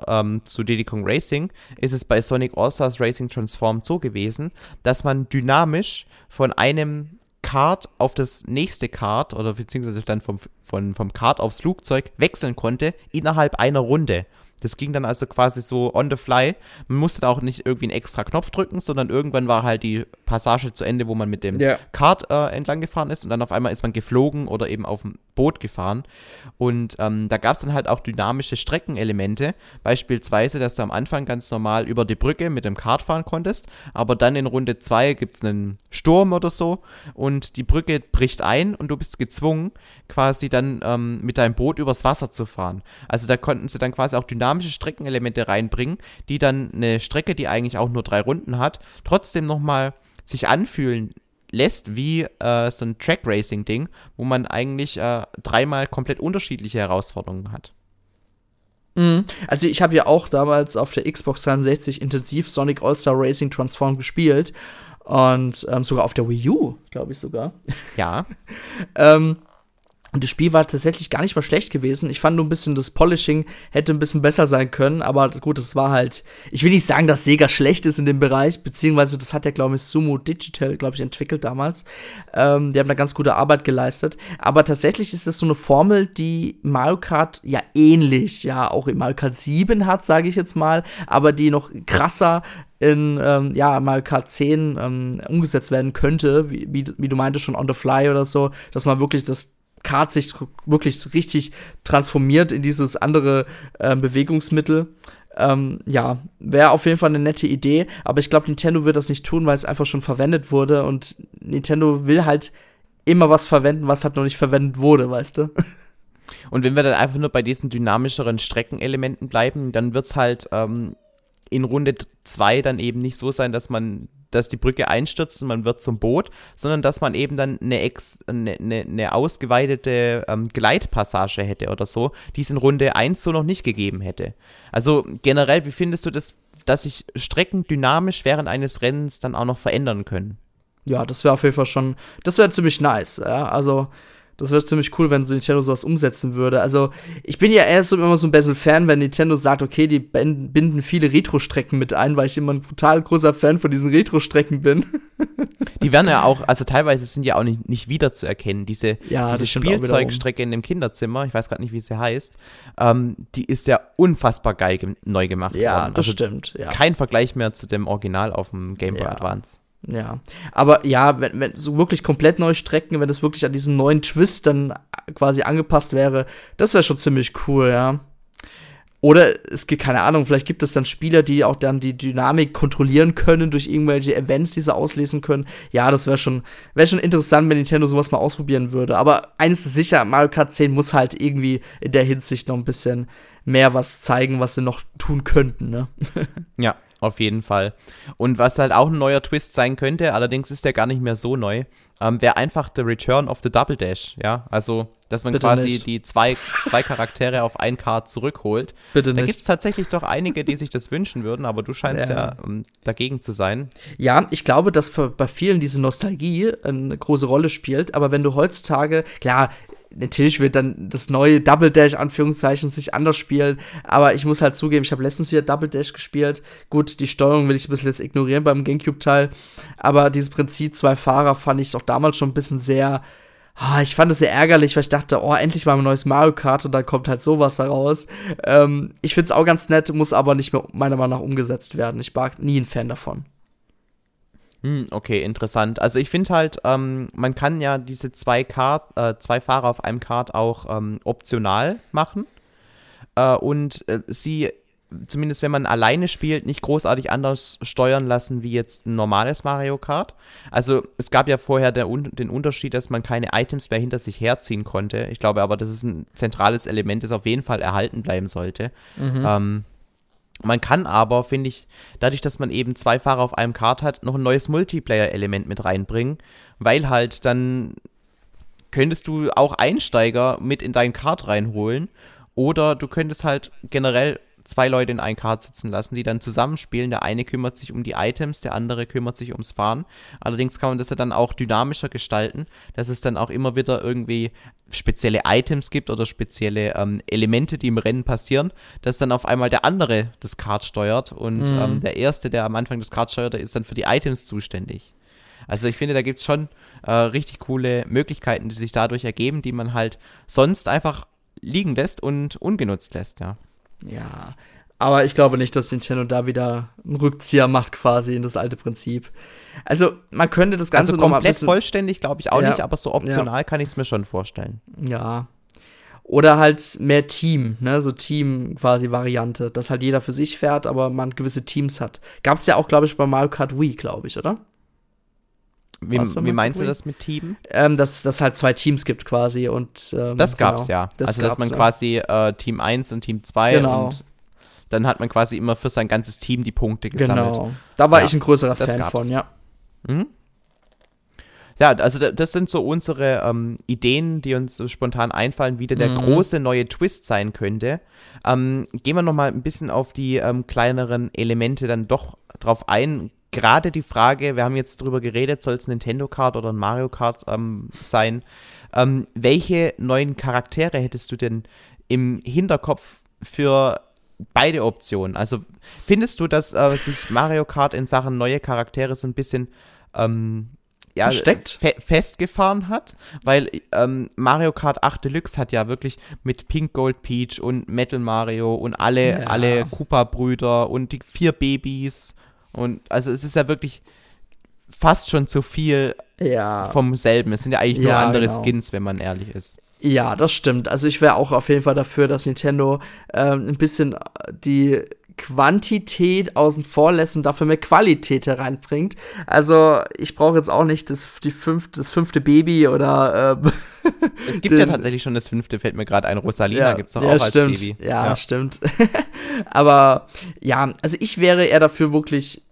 ähm, zu Diddy Kong Racing ist es bei Sonic All-Stars Racing Transformed so gewesen, dass man dynamisch von einem Kart auf das nächste Kart oder beziehungsweise dann vom, von, vom Kart aufs Flugzeug wechseln konnte innerhalb einer Runde. Das ging dann also quasi so on the fly. Man musste da auch nicht irgendwie einen extra Knopf drücken, sondern irgendwann war halt die Passage zu Ende, wo man mit dem yeah. Kart äh, entlang gefahren ist und dann auf einmal ist man geflogen oder eben auf dem Boot gefahren. Und ähm, da gab es dann halt auch dynamische Streckenelemente. Beispielsweise, dass du am Anfang ganz normal über die Brücke mit dem Kart fahren konntest, aber dann in Runde 2 gibt es einen Sturm oder so und die Brücke bricht ein und du bist gezwungen, quasi dann ähm, mit deinem Boot übers Wasser zu fahren. Also da konnten sie dann quasi auch dynamische Streckenelemente reinbringen, die dann eine Strecke, die eigentlich auch nur drei Runden hat, trotzdem nochmal sich anfühlen lässt wie äh, so ein Track Racing Ding, wo man eigentlich äh, dreimal komplett unterschiedliche Herausforderungen hat. Mhm. Also ich habe ja auch damals auf der Xbox 360 intensiv Sonic All-Star Racing Transform gespielt und ähm, sogar auf der Wii U, glaube ich sogar. Ja. [laughs] ähm, und das Spiel war tatsächlich gar nicht mal schlecht gewesen. Ich fand nur ein bisschen das Polishing hätte ein bisschen besser sein können, aber gut, es war halt. Ich will nicht sagen, dass Sega schlecht ist in dem Bereich, beziehungsweise das hat ja, glaube ich, Sumo Digital, glaube ich, entwickelt damals. Ähm, die haben da ganz gute Arbeit geleistet. Aber tatsächlich ist das so eine Formel, die Mario Kart ja ähnlich, ja, auch in Mario Kart 7 hat, sage ich jetzt mal, aber die noch krasser in ähm, ja, Mario Kart 10 ähm, umgesetzt werden könnte, wie, wie, wie du meintest, schon on the fly oder so, dass man wirklich das Kart sich wirklich richtig transformiert in dieses andere äh, Bewegungsmittel. Ähm, ja, wäre auf jeden Fall eine nette Idee, aber ich glaube, Nintendo wird das nicht tun, weil es einfach schon verwendet wurde und Nintendo will halt immer was verwenden, was halt noch nicht verwendet wurde, weißt du? [laughs] Und wenn wir dann einfach nur bei diesen dynamischeren Streckenelementen bleiben, dann wird es halt ähm, in Runde 2 dann eben nicht so sein, dass man dass die Brücke einstürzt und man wird zum Boot, sondern dass man eben dann eine, ex, eine, eine, eine ausgeweitete ähm, Gleitpassage hätte oder so, die es in Runde 1 so noch nicht gegeben hätte. Also generell, wie findest du das, dass sich Strecken dynamisch während eines Rennens dann auch noch verändern können? Ja, das wäre auf jeden Fall schon, das wäre ziemlich nice. Ja? Also das wäre ziemlich cool, wenn Nintendo sowas umsetzen würde. Also, ich bin ja erst immer so ein Battle-Fan, wenn Nintendo sagt, okay, die binden viele Retro-Strecken mit ein, weil ich immer ein total großer Fan von diesen Retro-Strecken bin. [laughs] Die werden ja auch, also teilweise sind ja auch nicht, nicht wiederzuerkennen. Diese, ja, diese Spielzeugstrecke in dem Kinderzimmer, ich weiß gerade nicht, wie sie heißt, ähm, die ist ja unfassbar geil neu gemacht ja, worden. Ja, das also stimmt. Ja. Kein Vergleich mehr zu dem Original auf dem Game Boy. Advance. Ja, aber ja, wenn, wenn so wirklich komplett neue Strecken, wenn das wirklich an diesen neuen Twist dann quasi angepasst wäre, das wäre schon ziemlich cool, ja. Oder es gibt, keine Ahnung, vielleicht gibt es dann Spieler, die auch dann die Dynamik kontrollieren können durch irgendwelche Events, die sie auslesen können. Ja, das wäre schon, wär schon interessant, wenn Nintendo sowas mal ausprobieren würde. Aber eines ist sicher, Mario Kart 10 muss halt irgendwie in der Hinsicht noch ein bisschen mehr was zeigen, was sie noch tun könnten, ne? ja, Auf jeden Fall. Und was halt auch ein neuer Twist sein könnte, allerdings ist der gar nicht mehr so neu, ähm, wäre einfach The Return of the Double Dash. Ja, also, dass man Bitte quasi nicht. die zwei, zwei Charaktere auf ein Card zurückholt. Bitte nicht. Da gibt es tatsächlich doch einige, die sich das wünschen würden, aber du scheinst ja, ja um, dagegen zu sein. Ja, ich glaube, dass bei vielen diese Nostalgie eine große Rolle spielt, aber wenn du heutzutage, klar, natürlich wird dann das neue Double Dash Anführungszeichen sich anders spielen, aber ich muss halt zugeben, ich habe letztens wieder Double Dash gespielt. Gut, die Steuerung will ich ein bisschen jetzt ignorieren beim GameCube Teil, aber dieses Prinzip zwei Fahrer fand ich auch damals schon ein bisschen sehr ah, ich fand es sehr ärgerlich, weil ich dachte, oh, endlich mal ein neues Mario Kart und dann kommt halt sowas heraus. Ähm, ich finde es auch ganz nett, muss aber nicht mehr meiner Meinung nach umgesetzt werden. Ich war nie ein Fan davon. Hm, okay, interessant. Also ich finde halt, ähm, man kann ja diese zwei, Kart, äh, zwei Fahrer auf einem Kart auch ähm, optional machen. Äh, und äh, sie, zumindest wenn man alleine spielt, nicht großartig anders steuern lassen wie jetzt ein normales Mario Kart. Also es gab ja vorher der, den Unterschied, dass man keine Items mehr hinter sich herziehen konnte. Ich glaube aber, das ist ein zentrales Element, das auf jeden Fall erhalten bleiben sollte. Mhm. Ähm, man kann aber, finde ich, dadurch, dass man eben zwei Fahrer auf einem Kart hat, noch ein neues Multiplayer-Element mit reinbringen, weil halt dann könntest du auch Einsteiger mit in dein Kart reinholen oder du könntest halt generell zwei Leute in ein Kart sitzen lassen, die dann zusammenspielen. Der eine kümmert sich um die Items, der andere kümmert sich ums Fahren. Allerdings kann man das ja dann auch dynamischer gestalten, dass es dann auch immer wieder irgendwie spezielle Items gibt oder spezielle ähm, Elemente, die im Rennen passieren, dass dann auf einmal der andere das Kart steuert und mhm. ähm, der erste, der am Anfang das Kart steuert, ist dann für die Items zuständig. Also ich finde, da gibt es schon äh, richtig coole Möglichkeiten, die sich dadurch ergeben, die man halt sonst einfach liegen lässt und ungenutzt lässt, ja. Ja, aber ich glaube nicht, dass Nintendo da wieder einen Rückzieher macht quasi in das alte Prinzip. Also man könnte das Ganze also komplett noch mal bisschen, vollständig glaube ich auch ja, nicht, aber so optional ja. kann ich es mir schon vorstellen. Ja. Oder halt mehr Team, ne, so Team quasi Variante, dass halt jeder für sich fährt, aber man gewisse Teams hat. Gab es ja auch, glaube ich, bei Mario Kart Wii, glaube ich, oder? Wie, wie meinst du das mit Team? Ähm, dass das halt zwei Teams gibt quasi und ähm, Das gab's genau, ja. Das also dass man ja. quasi äh, Team 1 und Team 2 genau. und dann hat man quasi immer für sein ganzes Team die Punkte gesammelt. Genau. Da war ja, ich ein größerer Fan gab's. von, ja. Mhm. Ja, also das sind so unsere ähm, Ideen, die uns so spontan einfallen, wie der, mhm. große neue Twist sein könnte. Ähm, gehen wir noch mal ein bisschen auf die ähm, kleineren Elemente dann doch drauf ein gerade die Frage, wir haben jetzt drüber geredet, soll es ein Nintendo Kart oder ein Mario Kart ähm, sein? Ähm, welche neuen Charaktere hättest du denn im Hinterkopf für beide Optionen? Also findest du, dass äh, sich Mario Kart in Sachen neue Charaktere so ein bisschen ähm, ja, fe festgefahren hat, weil ähm, Mario Kart 8 Deluxe hat ja wirklich mit Pink Gold Peach und Metal Mario und alle, ja. alle Koopa-Brüder und die vier Babys und also es ist ja wirklich fast schon zu viel ja. vom selben. Es sind ja eigentlich ja, nur andere genau. Skins, wenn man ehrlich ist. Ja, das stimmt. Also ich wäre auch auf jeden Fall dafür, dass Nintendo ähm, ein bisschen die Quantität außen vor lässt und dafür mehr Qualität hereinbringt. Also ich brauche jetzt auch nicht das, die fünfte, das fünfte Baby oder äh, [laughs] Es gibt [laughs] den, ja tatsächlich schon das fünfte, fällt mir gerade ein. Rosalina ja, gibt es auch, ja, auch stimmt. als Baby. Ja, ja. stimmt. [laughs] Aber ja, also ich wäre eher dafür wirklich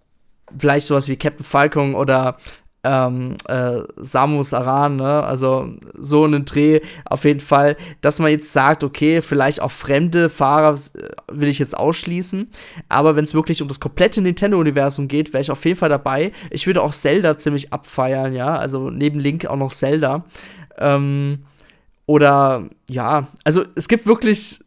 vielleicht sowas wie Captain Falcon oder ähm, äh, Samus Aran, ne? Also so einen Dreh auf jeden Fall, dass man jetzt sagt, okay, vielleicht auch fremde Fahrer äh, will ich jetzt ausschließen, aber wenn es wirklich um das komplette Nintendo-Universum geht, wäre ich auf jeden Fall dabei. Ich würde auch Zelda ziemlich abfeiern, ja, also neben Link auch noch Zelda. Ähm, oder ja, also es gibt wirklich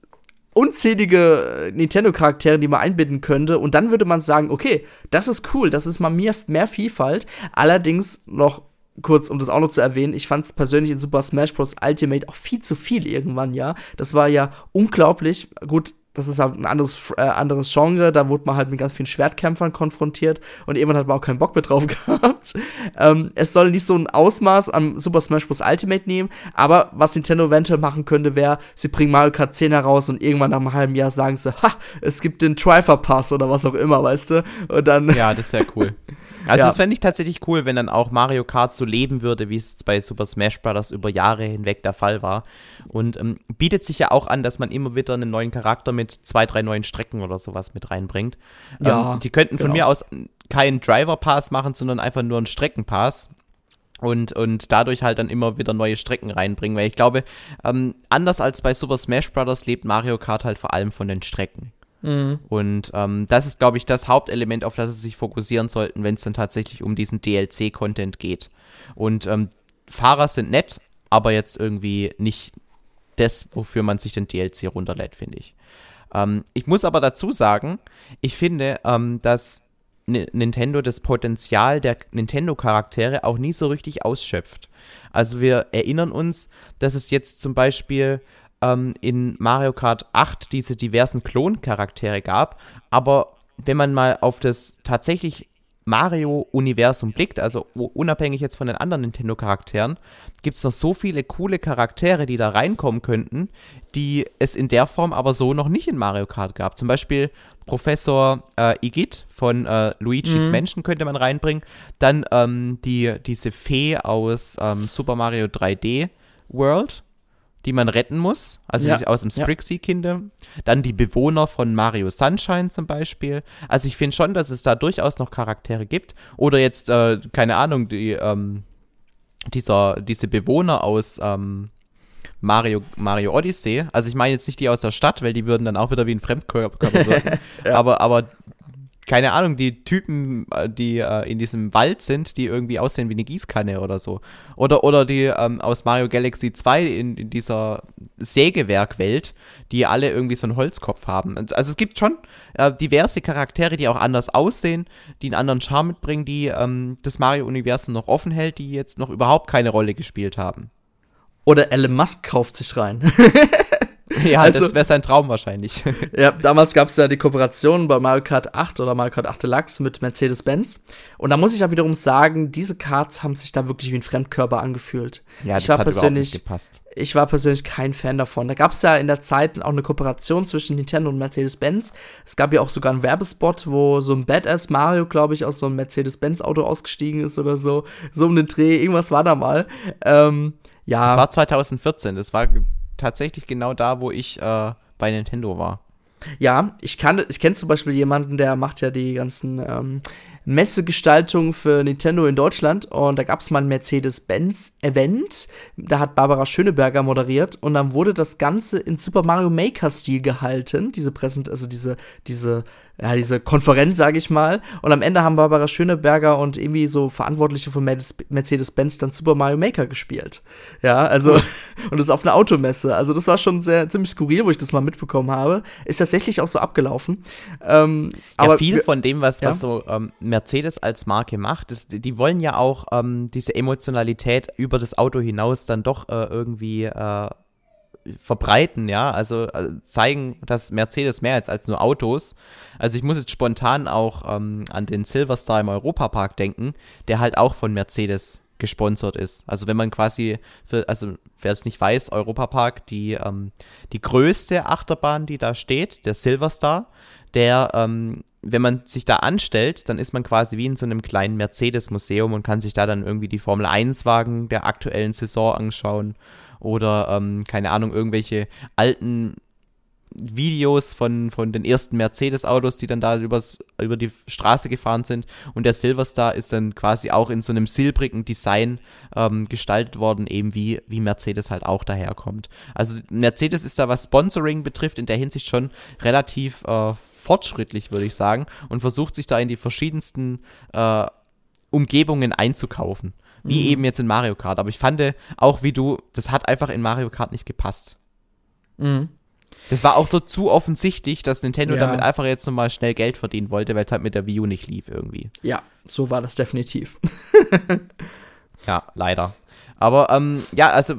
unzählige Nintendo-Charaktere, die man einbinden könnte. Und dann würde man sagen, okay, das ist cool, das ist mal mehr, mehr Vielfalt. Allerdings noch kurz, um das auch noch zu erwähnen, ich fand es persönlich in Super Smash Bros. Ultimate auch viel zu viel irgendwann, ja. Das war ja unglaublich. Gut, das ist halt ein anderes, äh, anderes Genre, da wurde man halt mit ganz vielen Schwertkämpfern konfrontiert und irgendwann hat man auch keinen Bock mehr drauf [laughs] gehabt. ähm, es soll nicht so ein Ausmaß am Super Smash Bros. Ultimate nehmen, aber was Nintendo eventuell machen könnte, wäre, sie bringen Mario Kart 10 heraus und irgendwann nach einem halben Jahr sagen sie, ha, es gibt den Trifer Pass oder was auch immer, weißt du? Und dann. Ja, das wäre cool. [laughs] Also ja. das fände ich tatsächlich cool, wenn dann auch Mario Kart so leben würde, wie es bei Super Smash Bros. über Jahre hinweg der Fall war. Und ähm, bietet sich ja auch an, dass man immer wieder einen neuen Charakter mit zwei, drei neuen Strecken oder sowas mit reinbringt. Ja, ähm, die könnten von genau. mir aus keinen Driver Pass machen, sondern einfach nur einen Streckenpass und, und dadurch halt dann immer wieder neue Strecken reinbringen, weil ich glaube, ähm, anders als bei Super Smash Bros. lebt Mario Kart halt vor allem von den Strecken. Mhm. Und ähm, das ist, glaube ich, das Hauptelement, auf das sie sich fokussieren sollten, wenn es dann tatsächlich um diesen DLC-Content geht. Und ähm, Fahrer sind nett, aber jetzt irgendwie nicht das, wofür man sich den DLC runterlädt, finde ich. Ähm, ich muss aber dazu sagen, ich finde, ähm, dass Nintendo das Potenzial der Nintendo-Charaktere auch nie so richtig ausschöpft. Also wir erinnern uns, dass es jetzt zum Beispiel ähm, in Mario Kart 8 diese diversen Kloncharaktere gab, aber wenn man mal auf das tatsächlich Mario-Universum blickt, also unabhängig jetzt von den anderen Nintendo-Charakteren, gibt es noch so viele coole Charaktere, die da reinkommen könnten, die es in der Form aber so noch nicht in Mario Kart gab. Zum Beispiel Professor äh, Igit von äh, Luigi's mhm. Menschen könnte man reinbringen. Dann ähm, die, diese Fee aus ähm, Super Mario 3D World die man retten muss, also ja. aus dem Sprixie Kingdom. Dann die Bewohner von Mario Sunshine zum Beispiel. Also ich finde schon, dass es da durchaus noch Charaktere gibt. Oder jetzt, äh, keine Ahnung, die, ähm, dieser, diese Bewohner aus ähm, Mario, Mario Odyssey. Also ich meine jetzt nicht die aus der Stadt, weil die würden dann auch wieder wie ein Fremdkörper wirken. [laughs] ja. aber, aber keine Ahnung, die Typen, äh, die äh, in diesem Wald sind, die irgendwie aussehen wie eine Gießkanne oder so. Oder, oder die ähm, aus Mario Galaxy 2 in, in dieser Sägewerkwelt, die alle irgendwie so einen Holzkopf haben. Also es gibt schon äh, diverse Charaktere, die auch anders aussehen, die einen anderen Charme mitbringen, die ähm, das Mario-Universum noch offen hält, die jetzt noch überhaupt keine Rolle gespielt haben. Oder Elon Musk kauft sich rein. [laughs] [laughs] Ja, also, das wäre sein Traum wahrscheinlich. [laughs] Ja, damals gab es ja die Kooperation bei Mario Kart 8 oder Mario Kart 8 Deluxe mit Mercedes-Benz. Und da muss ich ja wiederum sagen, diese Karts haben sich da wirklich wie ein Fremdkörper angefühlt. Ja, das ich war hat persönlich, nicht gepasst. Ich war persönlich kein Fan davon. Da gab es ja in der Zeit auch eine Kooperation zwischen Nintendo und Mercedes-Benz. Es gab ja auch sogar einen Werbespot, wo so ein Badass Mario, glaube ich, aus so einem Mercedes-Benz-Auto ausgestiegen ist oder so. So um den Dreh, irgendwas war da mal. Ähm, ja. Das war 2014, das war tatsächlich genau da, wo ich äh, bei Nintendo war. Ja, ich ich kenne zum Beispiel jemanden, der macht ja die ganzen ähm, Messegestaltungen für Nintendo in Deutschland und da gab es mal ein Mercedes-Benz-Event. Da hat Barbara Schöneberger moderiert und dann wurde das Ganze in Super Mario Maker-Stil gehalten. Diese Präsent, also diese, diese ja, diese Konferenz, sage ich mal. Und am Ende haben Barbara Schöneberger und irgendwie so Verantwortliche von Mercedes-Benz dann Super Mario Maker gespielt. Ja, also, cool. [laughs] und das auf einer Automesse. Also, das war schon sehr, ziemlich skurril, wo ich das mal mitbekommen habe. Ist tatsächlich auch so abgelaufen. Ähm, ja, aber viel von dem, was, ja? was so ähm, Mercedes als Marke macht, ist, die wollen ja auch ähm, diese Emotionalität über das Auto hinaus dann doch äh, irgendwie äh, verbreiten, ja, also, also, zeigen, dass Mercedes mehr ist als nur Autos. Also ich muss jetzt spontan auch ähm, an den Silverstar im Europapark denken, der halt auch von Mercedes gesponsert ist. Also wenn man quasi, für, also wer es nicht weiß, Europapark, die, ähm, die größte Achterbahn, die da steht, der Silverstar, der, ähm, wenn man sich da anstellt, dann ist man quasi wie in so einem kleinen Mercedes-Museum und kann sich da dann irgendwie die Formel 1-Wagen der aktuellen Saison anschauen oder, ähm, keine Ahnung, irgendwelche alten Videos von, von den ersten Mercedes-Autos, die dann da übers, über die Straße gefahren sind. Und der Silverstar ist dann quasi auch in so einem silbrigen Design ähm, gestaltet worden, eben wie, wie Mercedes halt auch daherkommt. Also Mercedes ist da, was Sponsoring betrifft, in der Hinsicht schon relativ äh, fortschrittlich, würde ich sagen, und versucht sich da in die verschiedensten äh, Umgebungen einzukaufen. Wie mhm. eben jetzt in Mario Kart. Aber ich fand auch wie du, das hat einfach in Mario Kart nicht gepasst. Mhm. Das war auch so zu offensichtlich, dass Nintendo ja. damit einfach jetzt nochmal schnell Geld verdienen wollte, weil es halt mit der Wii U nicht lief irgendwie. Ja, so war das definitiv. [laughs] ja, leider. Aber ähm, ja, also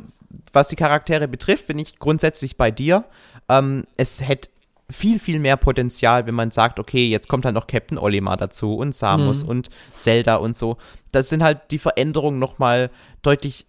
was die Charaktere betrifft, bin ich grundsätzlich bei dir. Ähm, es hätte viel, viel mehr Potenzial, wenn man sagt, okay, jetzt kommt halt noch Captain Olimar dazu und Samus mhm. und Zelda und so. Das sind halt die Veränderungen nochmal deutlich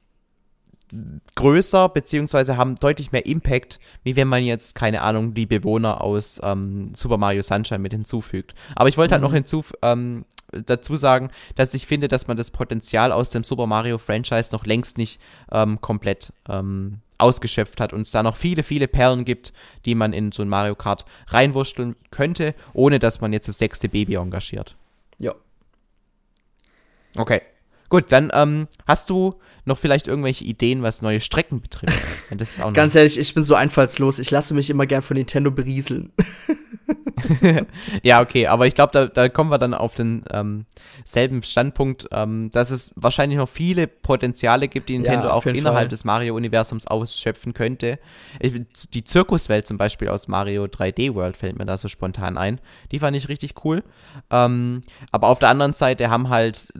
größer, beziehungsweise haben deutlich mehr Impact, wie wenn man jetzt, keine Ahnung, die Bewohner aus ähm, Super Mario Sunshine mit hinzufügt. Aber ich wollte halt mhm. noch hinzu, ähm, dazu sagen, dass ich finde, dass man das Potenzial aus dem Super Mario Franchise noch längst nicht ähm, komplett ähm, ausgeschöpft hat und es da noch viele, viele Perlen gibt, die man in so ein Mario Kart reinwursteln könnte, ohne dass man jetzt das sechste Baby engagiert. Ja. Okay. Gut, dann ähm, hast du noch vielleicht irgendwelche Ideen, was neue Strecken betrifft. [laughs] Ganz ehrlich, ich bin so einfallslos. Ich lasse mich immer gern von Nintendo berieseln. [laughs] ja, okay, aber ich glaube, da, da, kommen wir dann auf den ähm, selben Standpunkt, ähm, dass es wahrscheinlich noch viele Potenziale gibt, die Nintendo ja, auch innerhalb Fall. des Mario-Universums ausschöpfen könnte. Ich, die Zirkuswelt zum Beispiel aus Mario 3D World fällt mir da so spontan ein. Die fand ich richtig cool. Ähm, aber auf der anderen Seite haben halt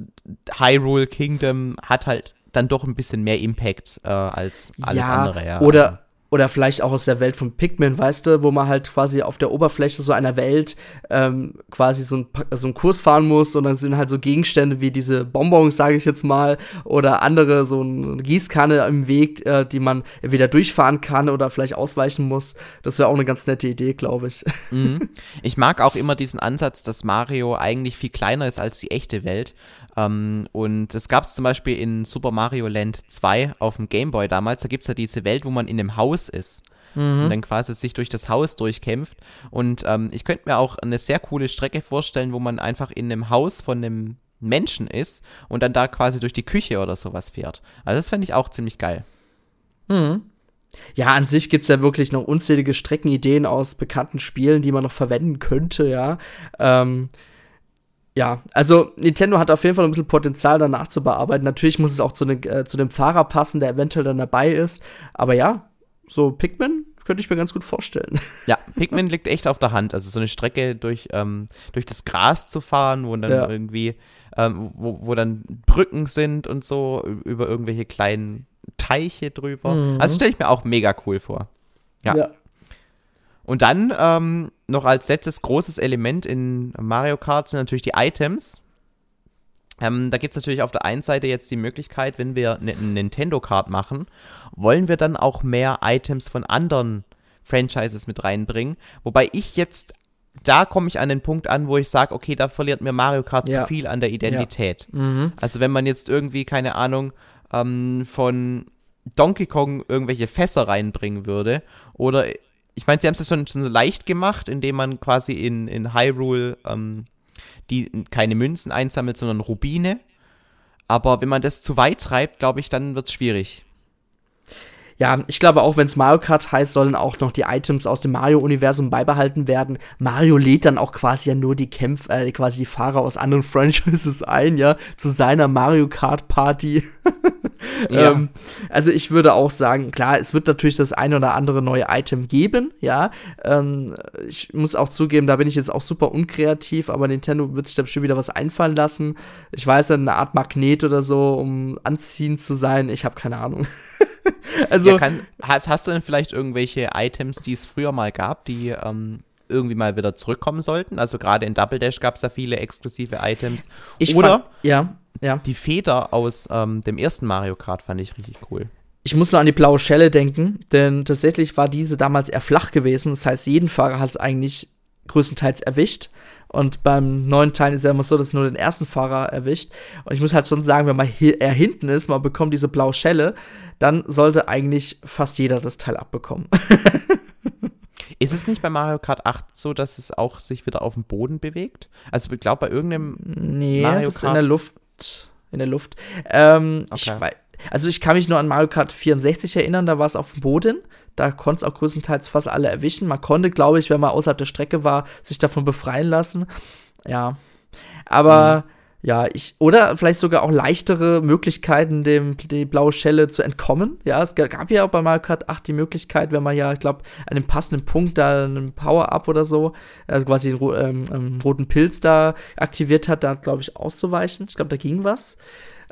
Hyrule Kingdom hat halt dann doch ein bisschen mehr Impact äh, als alles ja, andere, ja. Oder, oder vielleicht auch aus der Welt von Pikmin, weißt du, wo man halt quasi auf der Oberfläche so einer Welt ähm, quasi so, ein, so einen Kurs fahren muss und dann sind halt so Gegenstände wie diese Bonbons, sage ich jetzt mal, oder andere, so eine Gießkanne im Weg, äh, die man entweder durchfahren kann oder vielleicht ausweichen muss. Das wäre auch eine ganz nette Idee, glaube ich. Mhm. Ich mag auch immer diesen Ansatz, dass Mario eigentlich viel kleiner ist als die echte Welt ähm, und das gab es zum Beispiel in Super Mario Land 2 auf dem Game Boy damals. Da gibt es ja diese Welt, wo man in einem Haus ist. Mhm. Und dann quasi sich durch das Haus durchkämpft. Und ähm, ich könnte mir auch eine sehr coole Strecke vorstellen, wo man einfach in einem Haus von einem Menschen ist und dann da quasi durch die Küche oder sowas fährt. Also das fände ich auch ziemlich geil. Mhm. Ja, an sich gibt es ja wirklich noch unzählige Streckenideen aus bekannten Spielen, die man noch verwenden könnte, ja. Ähm, ja, also Nintendo hat auf jeden Fall ein bisschen Potenzial danach zu bearbeiten. Natürlich muss es auch zu, ne, äh, zu dem Fahrer passen, der eventuell dann dabei ist. Aber ja, so Pikmin könnte ich mir ganz gut vorstellen. [laughs] Ja, Pikmin liegt echt auf der Hand. Also so eine Strecke durch, ähm, durch das Gras zu fahren, wo dann ja. irgendwie, ähm, wo, wo dann Brücken sind und so, über irgendwelche kleinen Teiche drüber. Mhm. Also stelle ich mir auch mega cool vor. Ja. ja. Und dann ähm, noch als letztes großes Element in Mario Kart sind natürlich die Items. Ähm, da gibt es natürlich auf der einen Seite jetzt die Möglichkeit, wenn wir eine Nintendo Card machen, wollen wir dann auch mehr Items von anderen Franchises mit reinbringen. Wobei ich jetzt, da komme ich an den Punkt an, wo ich sage, okay, da verliert mir Mario Kart ja. zu viel an der Identität. Ja. Mhm. Also wenn man jetzt irgendwie, keine Ahnung, ähm, von Donkey Kong irgendwelche Fässer reinbringen würde oder ich meine, sie haben es schon, schon so leicht gemacht, indem man quasi in, in Hyrule ähm, die keine Münzen einsammelt, sondern Rubine. Aber wenn man das zu weit treibt, glaube ich, dann wird es schwierig. Ja, ich glaube auch, wenn es Mario Kart heißt, sollen auch noch die Items aus dem Mario-Universum beibehalten werden. Mario lädt dann auch quasi ja nur die Kämpfer, äh, quasi die Fahrer aus anderen [laughs] Franchises ein, ja, zu seiner Mario Kart Party. [laughs] Ja. ähm, also ich würde auch sagen, klar, es wird natürlich das eine oder andere neue Item geben, ja. Ähm, ich muss auch zugeben, da bin ich jetzt auch super unkreativ, aber Nintendo wird sich da bestimmt wieder was einfallen lassen. Ich weiß dann eine Art Magnet oder so, um anziehend zu sein. Ich habe keine Ahnung. [laughs] also ja, kann, hast du denn vielleicht irgendwelche Items, die es früher mal gab, die ähm, irgendwie mal wieder zurückkommen sollten? Also gerade in Double Dash gab es da viele exklusive Items. Ich Oder fand, ja ja. Die Feder aus ähm, dem ersten Mario Kart fand ich richtig cool. Ich muss nur an die blaue Schelle denken, denn tatsächlich war diese damals eher flach gewesen. Das heißt, jeden Fahrer hat es eigentlich größtenteils erwischt. Und beim neuen Teil ist es ja immer so, dass nur den ersten Fahrer erwischt. Und ich muss halt schon sagen, wenn man eher hinten ist, man bekommt diese blaue Schelle, dann sollte eigentlich fast jeder das Teil abbekommen. [laughs] Ist es nicht bei Mario Kart 8 so, dass es auch sich wieder auf dem Boden bewegt? Also ich glaube, bei irgendeinem nee, Mario das Kart ist in der Luft in der Luft. Ähm, okay. ich weiß, also ich kann mich nur an Mario Kart 64 erinnern, da war es auf dem Boden. Da konnte es auch größtenteils fast alle erwischen. Man konnte, glaube ich, wenn man außerhalb der Strecke war, sich davon befreien lassen. Ja. Aber mhm ja, ich, oder vielleicht sogar auch leichtere Möglichkeiten, dem die blaue Schelle zu entkommen. Ja, es gab ja auch bei Mario Kart 8 die Möglichkeit, wenn man ja, ich glaube, an dem passenden Punkt da einen Power-Up oder so, also quasi den ähm, ähm, roten Pilz da aktiviert hat, da glaube ich auszuweichen. Ich glaube, da ging was.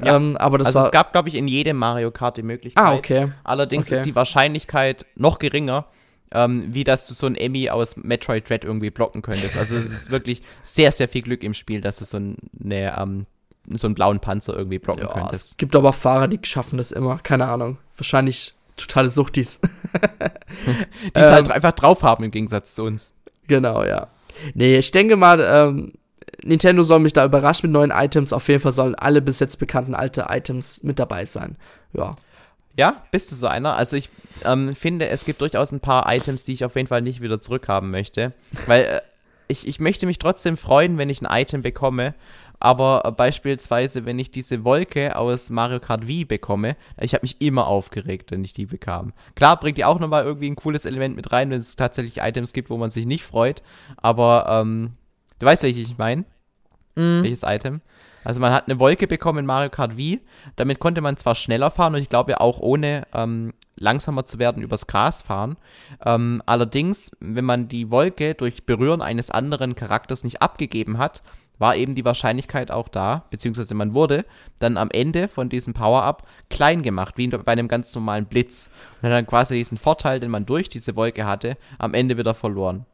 Ja. Ähm, aber das also war es gab, glaube ich, in jedem Mario Kart die Möglichkeit. Ah, okay. Allerdings okay. ist die Wahrscheinlichkeit noch geringer, ähm, wie dass du so ein Emmy aus Metroid Dread irgendwie blocken könntest. Also es ist wirklich sehr, sehr viel Glück im Spiel, dass es so eine ähm, so einen blauen Panzer irgendwie blocken ja, könntest. Es gibt aber Fahrer, die schaffen das immer. Keine Ahnung. Wahrscheinlich totale Suchtis. [laughs] die es halt ähm, einfach drauf haben im Gegensatz zu uns. Genau, ja. Nee, ich denke mal, ähm, Nintendo soll mich da überraschen mit neuen Items. Auf jeden Fall sollen alle bis jetzt bekannten alte Items mit dabei sein. Ja. Ja, bist du so einer? Also ich ähm, finde, es gibt durchaus ein paar Items, die ich auf jeden Fall nicht wieder zurückhaben möchte. Weil äh, ich, ich möchte mich trotzdem freuen, wenn ich ein Item bekomme. Aber äh, beispielsweise, wenn ich diese Wolke aus Mario Kart Wii bekomme, ich habe mich immer aufgeregt, wenn ich die bekam. Klar bringt die auch nochmal irgendwie ein cooles Element mit rein, wenn es tatsächlich Items gibt, wo man sich nicht freut. Aber ähm, du weißt, welches ich meine? Mhm. Welches Item? Also man hat eine Wolke bekommen in Mario Kart Wii. Damit konnte man zwar schneller fahren und ich glaube auch ohne ähm, langsamer zu werden übers Gras fahren. Ähm, allerdings, wenn man die Wolke durch Berühren eines anderen Charakters nicht abgegeben hat, war eben die Wahrscheinlichkeit auch da, beziehungsweise man wurde dann am Ende von diesem Power-Up klein gemacht, wie bei einem ganz normalen Blitz. Und dann quasi diesen Vorteil, den man durch diese Wolke hatte, am Ende wieder verloren.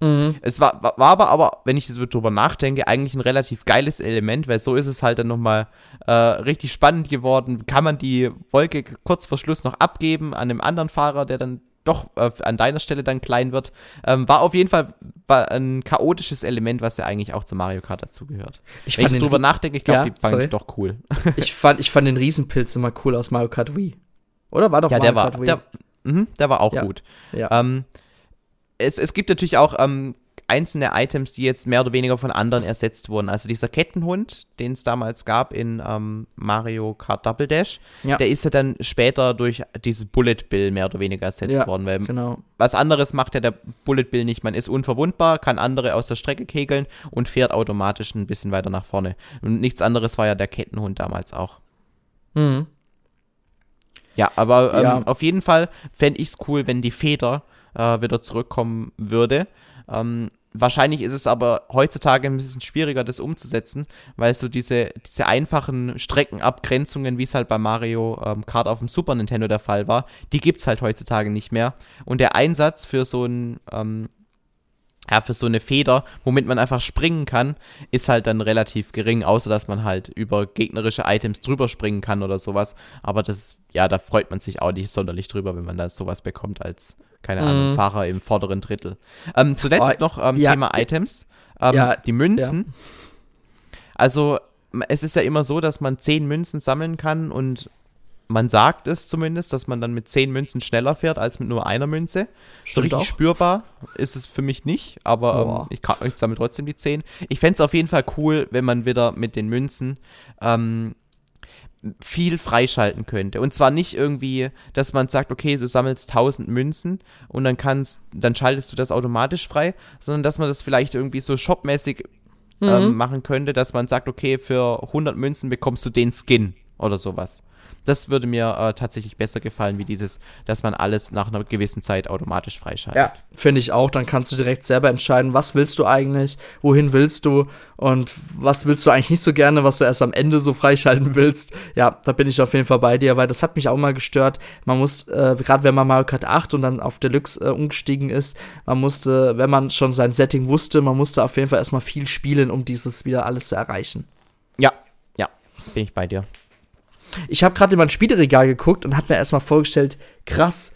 Mhm. Es war, war, war, aber, aber, wenn ich so drüber nachdenke, eigentlich ein relativ geiles Element, weil so ist es halt dann nochmal äh, richtig spannend geworden. Kann man die Wolke kurz vor Schluss noch abgeben an einem anderen Fahrer, der dann doch äh, an deiner Stelle dann klein wird. Ähm, war auf jeden Fall ein chaotisches Element, was ja eigentlich auch zu Mario Kart dazugehört. Wenn ich drüber nachdenke, ich glaube, ja, die fand ich doch cool. [laughs] ich, fand, ich fand den Riesenpilz immer cool aus Mario Kart Wii. Oder war doch ja, Mario der war, Kart Wii? Der, mh, der war auch ja. gut. Ja. Ähm, es, es gibt natürlich auch ähm, einzelne Items, die jetzt mehr oder weniger von anderen ersetzt wurden. Also dieser Kettenhund, den es damals gab in ähm, Mario Kart Double Dash, ja. der ist ja dann später durch dieses Bullet Bill mehr oder weniger ersetzt ja, worden. Weil genau. Was anderes macht ja der Bullet Bill nicht. Man ist unverwundbar, kann andere aus der Strecke kegeln und fährt automatisch ein bisschen weiter nach vorne. Und nichts anderes war ja der Kettenhund damals auch. Mhm. Ja, aber ähm, ja. auf jeden Fall fände ich es cool, wenn die Feder äh, wieder zurückkommen würde. Ähm, wahrscheinlich ist es aber heutzutage ein bisschen schwieriger, das umzusetzen, weil so diese, diese einfachen Streckenabgrenzungen, wie es halt bei Mario ähm, Kart auf dem Super Nintendo der Fall war, die gibt es halt heutzutage nicht mehr. Und der Einsatz für so ein ähm, ja, für so eine Feder, womit man einfach springen kann, ist halt dann relativ gering, außer dass man halt über gegnerische Items drüber springen kann oder sowas. Aber das, ja, da freut man sich auch nicht sonderlich drüber, wenn man da sowas bekommt als, keine Ahnung, mm. Fahrer im vorderen Drittel. Ähm, zuletzt oh, noch ähm, ja, Thema Items. Ähm, ja, die Münzen. Ja. Also, es ist ja immer so, dass man zehn Münzen sammeln kann und man sagt es zumindest, dass man dann mit zehn Münzen schneller fährt als mit nur einer Münze. so richtig auch. spürbar ist es für mich nicht, aber ähm, ich, kann, ich sammle trotzdem die zehn. Ich fände es auf jeden Fall cool, wenn man wieder mit den Münzen ähm, viel freischalten könnte. Und zwar nicht irgendwie, dass man sagt, okay, du sammelst 1000 Münzen und dann kannst, dann schaltest du das automatisch frei, sondern dass man das vielleicht irgendwie so shopmäßig ähm, mhm. machen könnte, dass man sagt, okay, für 100 Münzen bekommst du den Skin oder sowas. Das würde mir äh, tatsächlich besser gefallen, wie dieses, dass man alles nach einer gewissen Zeit automatisch freischaltet. Ja, finde ich auch. Dann kannst du direkt selber entscheiden, was willst du eigentlich, wohin willst du und was willst du eigentlich nicht so gerne, was du erst am Ende so freischalten willst. Ja, da bin ich auf jeden Fall bei dir, weil das hat mich auch mal gestört. Man muss, äh, gerade wenn man Mario Kart 8 und dann auf Deluxe äh, umgestiegen ist, man musste, wenn man schon sein Setting wusste, man musste auf jeden Fall erstmal viel spielen, um dieses wieder alles zu erreichen. Ja, ja, bin ich bei dir. Ich habe gerade in mein Spieleregal geguckt und habe mir erstmal vorgestellt, krass,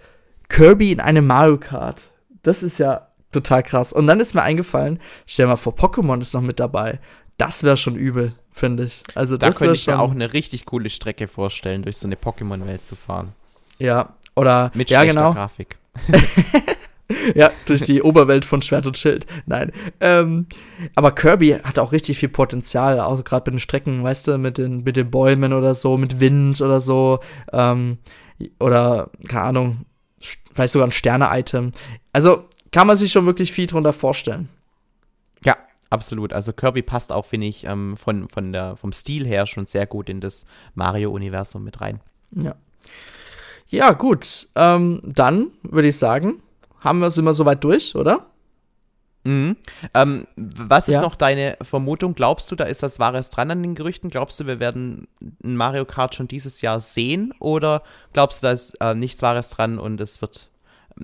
Kirby in einem Mario Kart. Das ist ja total krass. Und dann ist mir eingefallen, stell mal vor, Pokémon ist noch mit dabei. Das wäre schon übel, finde ich. Also da das könnte ich mir auch eine richtig coole Strecke vorstellen, durch so eine Pokémon-Welt zu fahren. Ja, oder mit ja, genau. Grafik. [laughs] [laughs] [laughs] ja, durch die Oberwelt von Schwert und Schild. Nein. Ähm, aber Kirby hat auch richtig viel Potenzial, auch gerade bei den Strecken, weißt du, mit den, mit den Bäumen oder so, mit Wind oder so. Ähm, oder, keine Ahnung, vielleicht sogar ein Sterne-Item. Also kann man sich schon wirklich viel drunter vorstellen. Ja, absolut. Also Kirby passt auch, finde ich, ähm, von, von der, vom Stil her schon sehr gut in das Mario-Universum mit rein. Ja. Ja, gut. Ähm, dann würde ich sagen, haben wir es immer soweit durch, oder? Mhm. Ähm, was ist ja. noch deine Vermutung? Glaubst du, da ist was Wahres dran an den Gerüchten? Glaubst du, wir werden ein Mario Kart schon dieses Jahr sehen? Oder glaubst du, da ist äh, nichts Wahres dran und es wird.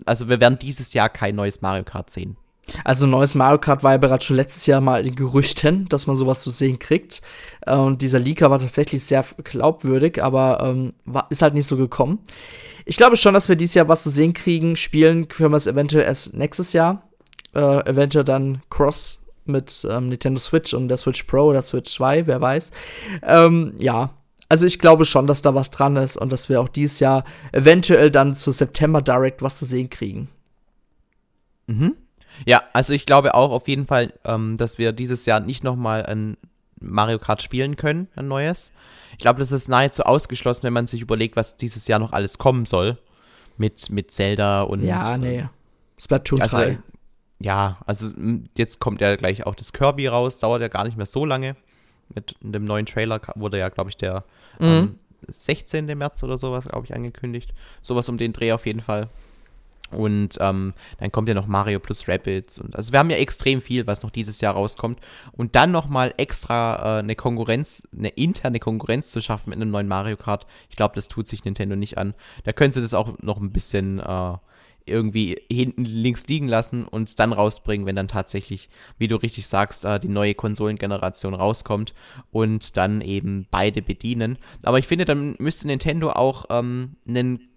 Also, wir werden dieses Jahr kein neues Mario Kart sehen? Also neues Mario Kart war ja bereits schon letztes Jahr mal in Gerüchten, dass man sowas zu sehen kriegt. Äh, und dieser Leaker war tatsächlich sehr glaubwürdig, aber ähm, war, ist halt nicht so gekommen. Ich glaube schon, dass wir dieses Jahr was zu sehen kriegen. Spielen können wir es eventuell erst nächstes Jahr. Äh, eventuell dann Cross mit ähm, Nintendo Switch und der Switch Pro oder Switch 2, wer weiß. Ähm, ja, also ich glaube schon, dass da was dran ist und dass wir auch dieses Jahr eventuell dann zu September Direct was zu sehen kriegen. Mhm. Ja, also ich glaube auch auf jeden Fall, ähm, dass wir dieses Jahr nicht nochmal ein Mario Kart spielen können, ein neues. Ich glaube, das ist nahezu ausgeschlossen, wenn man sich überlegt, was dieses Jahr noch alles kommen soll. Mit, mit Zelda und. Ja, nee. Splatoon also, 3. Ja, also jetzt kommt ja gleich auch das Kirby raus, dauert ja gar nicht mehr so lange. Mit dem neuen Trailer wurde ja, glaube ich, der mhm. ähm, 16. März oder sowas, glaube ich, angekündigt. Sowas um den Dreh auf jeden Fall. Und ähm, dann kommt ja noch Mario plus Rapids. Und also wir haben ja extrem viel, was noch dieses Jahr rauskommt. Und dann nochmal extra äh, eine Konkurrenz, eine interne Konkurrenz zu schaffen mit einem neuen Mario Kart, ich glaube, das tut sich Nintendo nicht an. Da könnte das auch noch ein bisschen äh, irgendwie hinten links liegen lassen und es dann rausbringen, wenn dann tatsächlich, wie du richtig sagst, äh, die neue Konsolengeneration rauskommt und dann eben beide bedienen. Aber ich finde, dann müsste Nintendo auch ähm, einen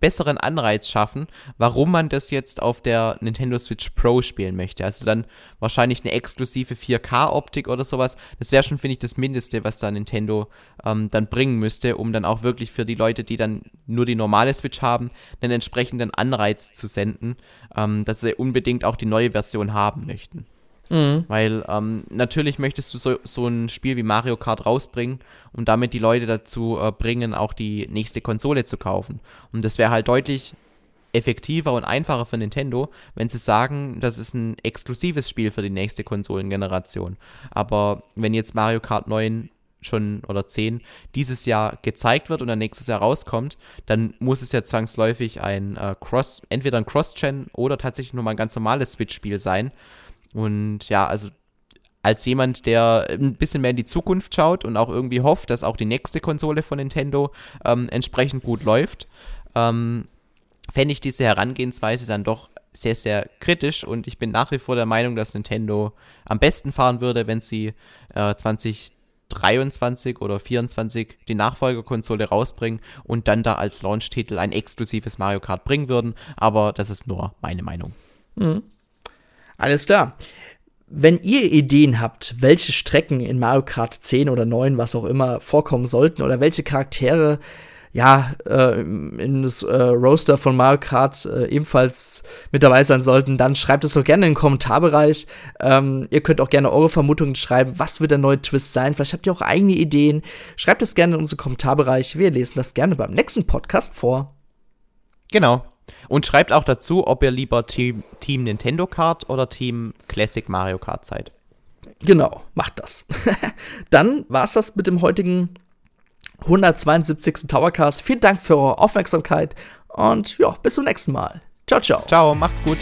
besseren Anreiz schaffen, warum man das jetzt auf der Nintendo Switch Pro spielen möchte. Also dann wahrscheinlich eine exklusive 4K-Optik oder sowas. Das wäre schon, finde ich, das Mindeste, was da Nintendo ähm, dann bringen müsste, um dann auch wirklich für die Leute, die dann nur die normale Switch haben, einen entsprechenden Anreiz zu senden, ähm, dass sie unbedingt auch die neue Version haben möchten. Mhm. Weil ähm, natürlich möchtest du so, so ein Spiel wie Mario Kart rausbringen und damit die Leute dazu äh, bringen, auch die nächste Konsole zu kaufen. Und das wäre halt deutlich effektiver und einfacher für Nintendo, wenn sie sagen, das ist ein exklusives Spiel für die nächste Konsolengeneration. Aber wenn jetzt Mario Kart 9 schon oder 10 dieses Jahr gezeigt wird und dann nächstes Jahr rauskommt, dann muss es ja zwangsläufig ein äh, Cross, entweder ein Cross-Gen oder tatsächlich nur mal ein ganz normales Switch-Spiel sein. Und ja, also als jemand, der ein bisschen mehr in die Zukunft schaut und auch irgendwie hofft, dass auch die nächste Konsole von Nintendo ähm, entsprechend gut läuft, ähm, fände ich diese Herangehensweise dann doch sehr, sehr kritisch und ich bin nach wie vor der Meinung, dass Nintendo am besten fahren würde, wenn sie äh, 2023 oder 2024 die Nachfolgerkonsole rausbringen und dann da als Launch-Titel ein exklusives Mario Kart bringen würden, aber das ist nur meine Meinung. Mhm. Alles klar. Wenn ihr Ideen habt, welche Strecken in Mario Kart 10 oder 9, was auch immer, vorkommen sollten oder welche Charaktere ja, äh, in das äh, Roster von Mario Kart äh, ebenfalls mit dabei sein sollten, dann schreibt es doch gerne in den Kommentarbereich. Ähm, ihr könnt auch gerne eure Vermutungen schreiben, was wird der neue Twist sein. Vielleicht habt ihr auch eigene Ideen. Schreibt es gerne in unseren Kommentarbereich. Wir lesen das gerne beim nächsten Podcast vor. Genau. Und schreibt auch dazu, ob ihr lieber Team, Team Nintendo Kart oder Team Classic Mario Kart seid. Genau, macht das. [laughs] Dann war's das mit dem heutigen 172. Towercast. Vielen Dank für eure Aufmerksamkeit und ja, bis zum nächsten Mal. Ciao, ciao. Ciao, macht's gut.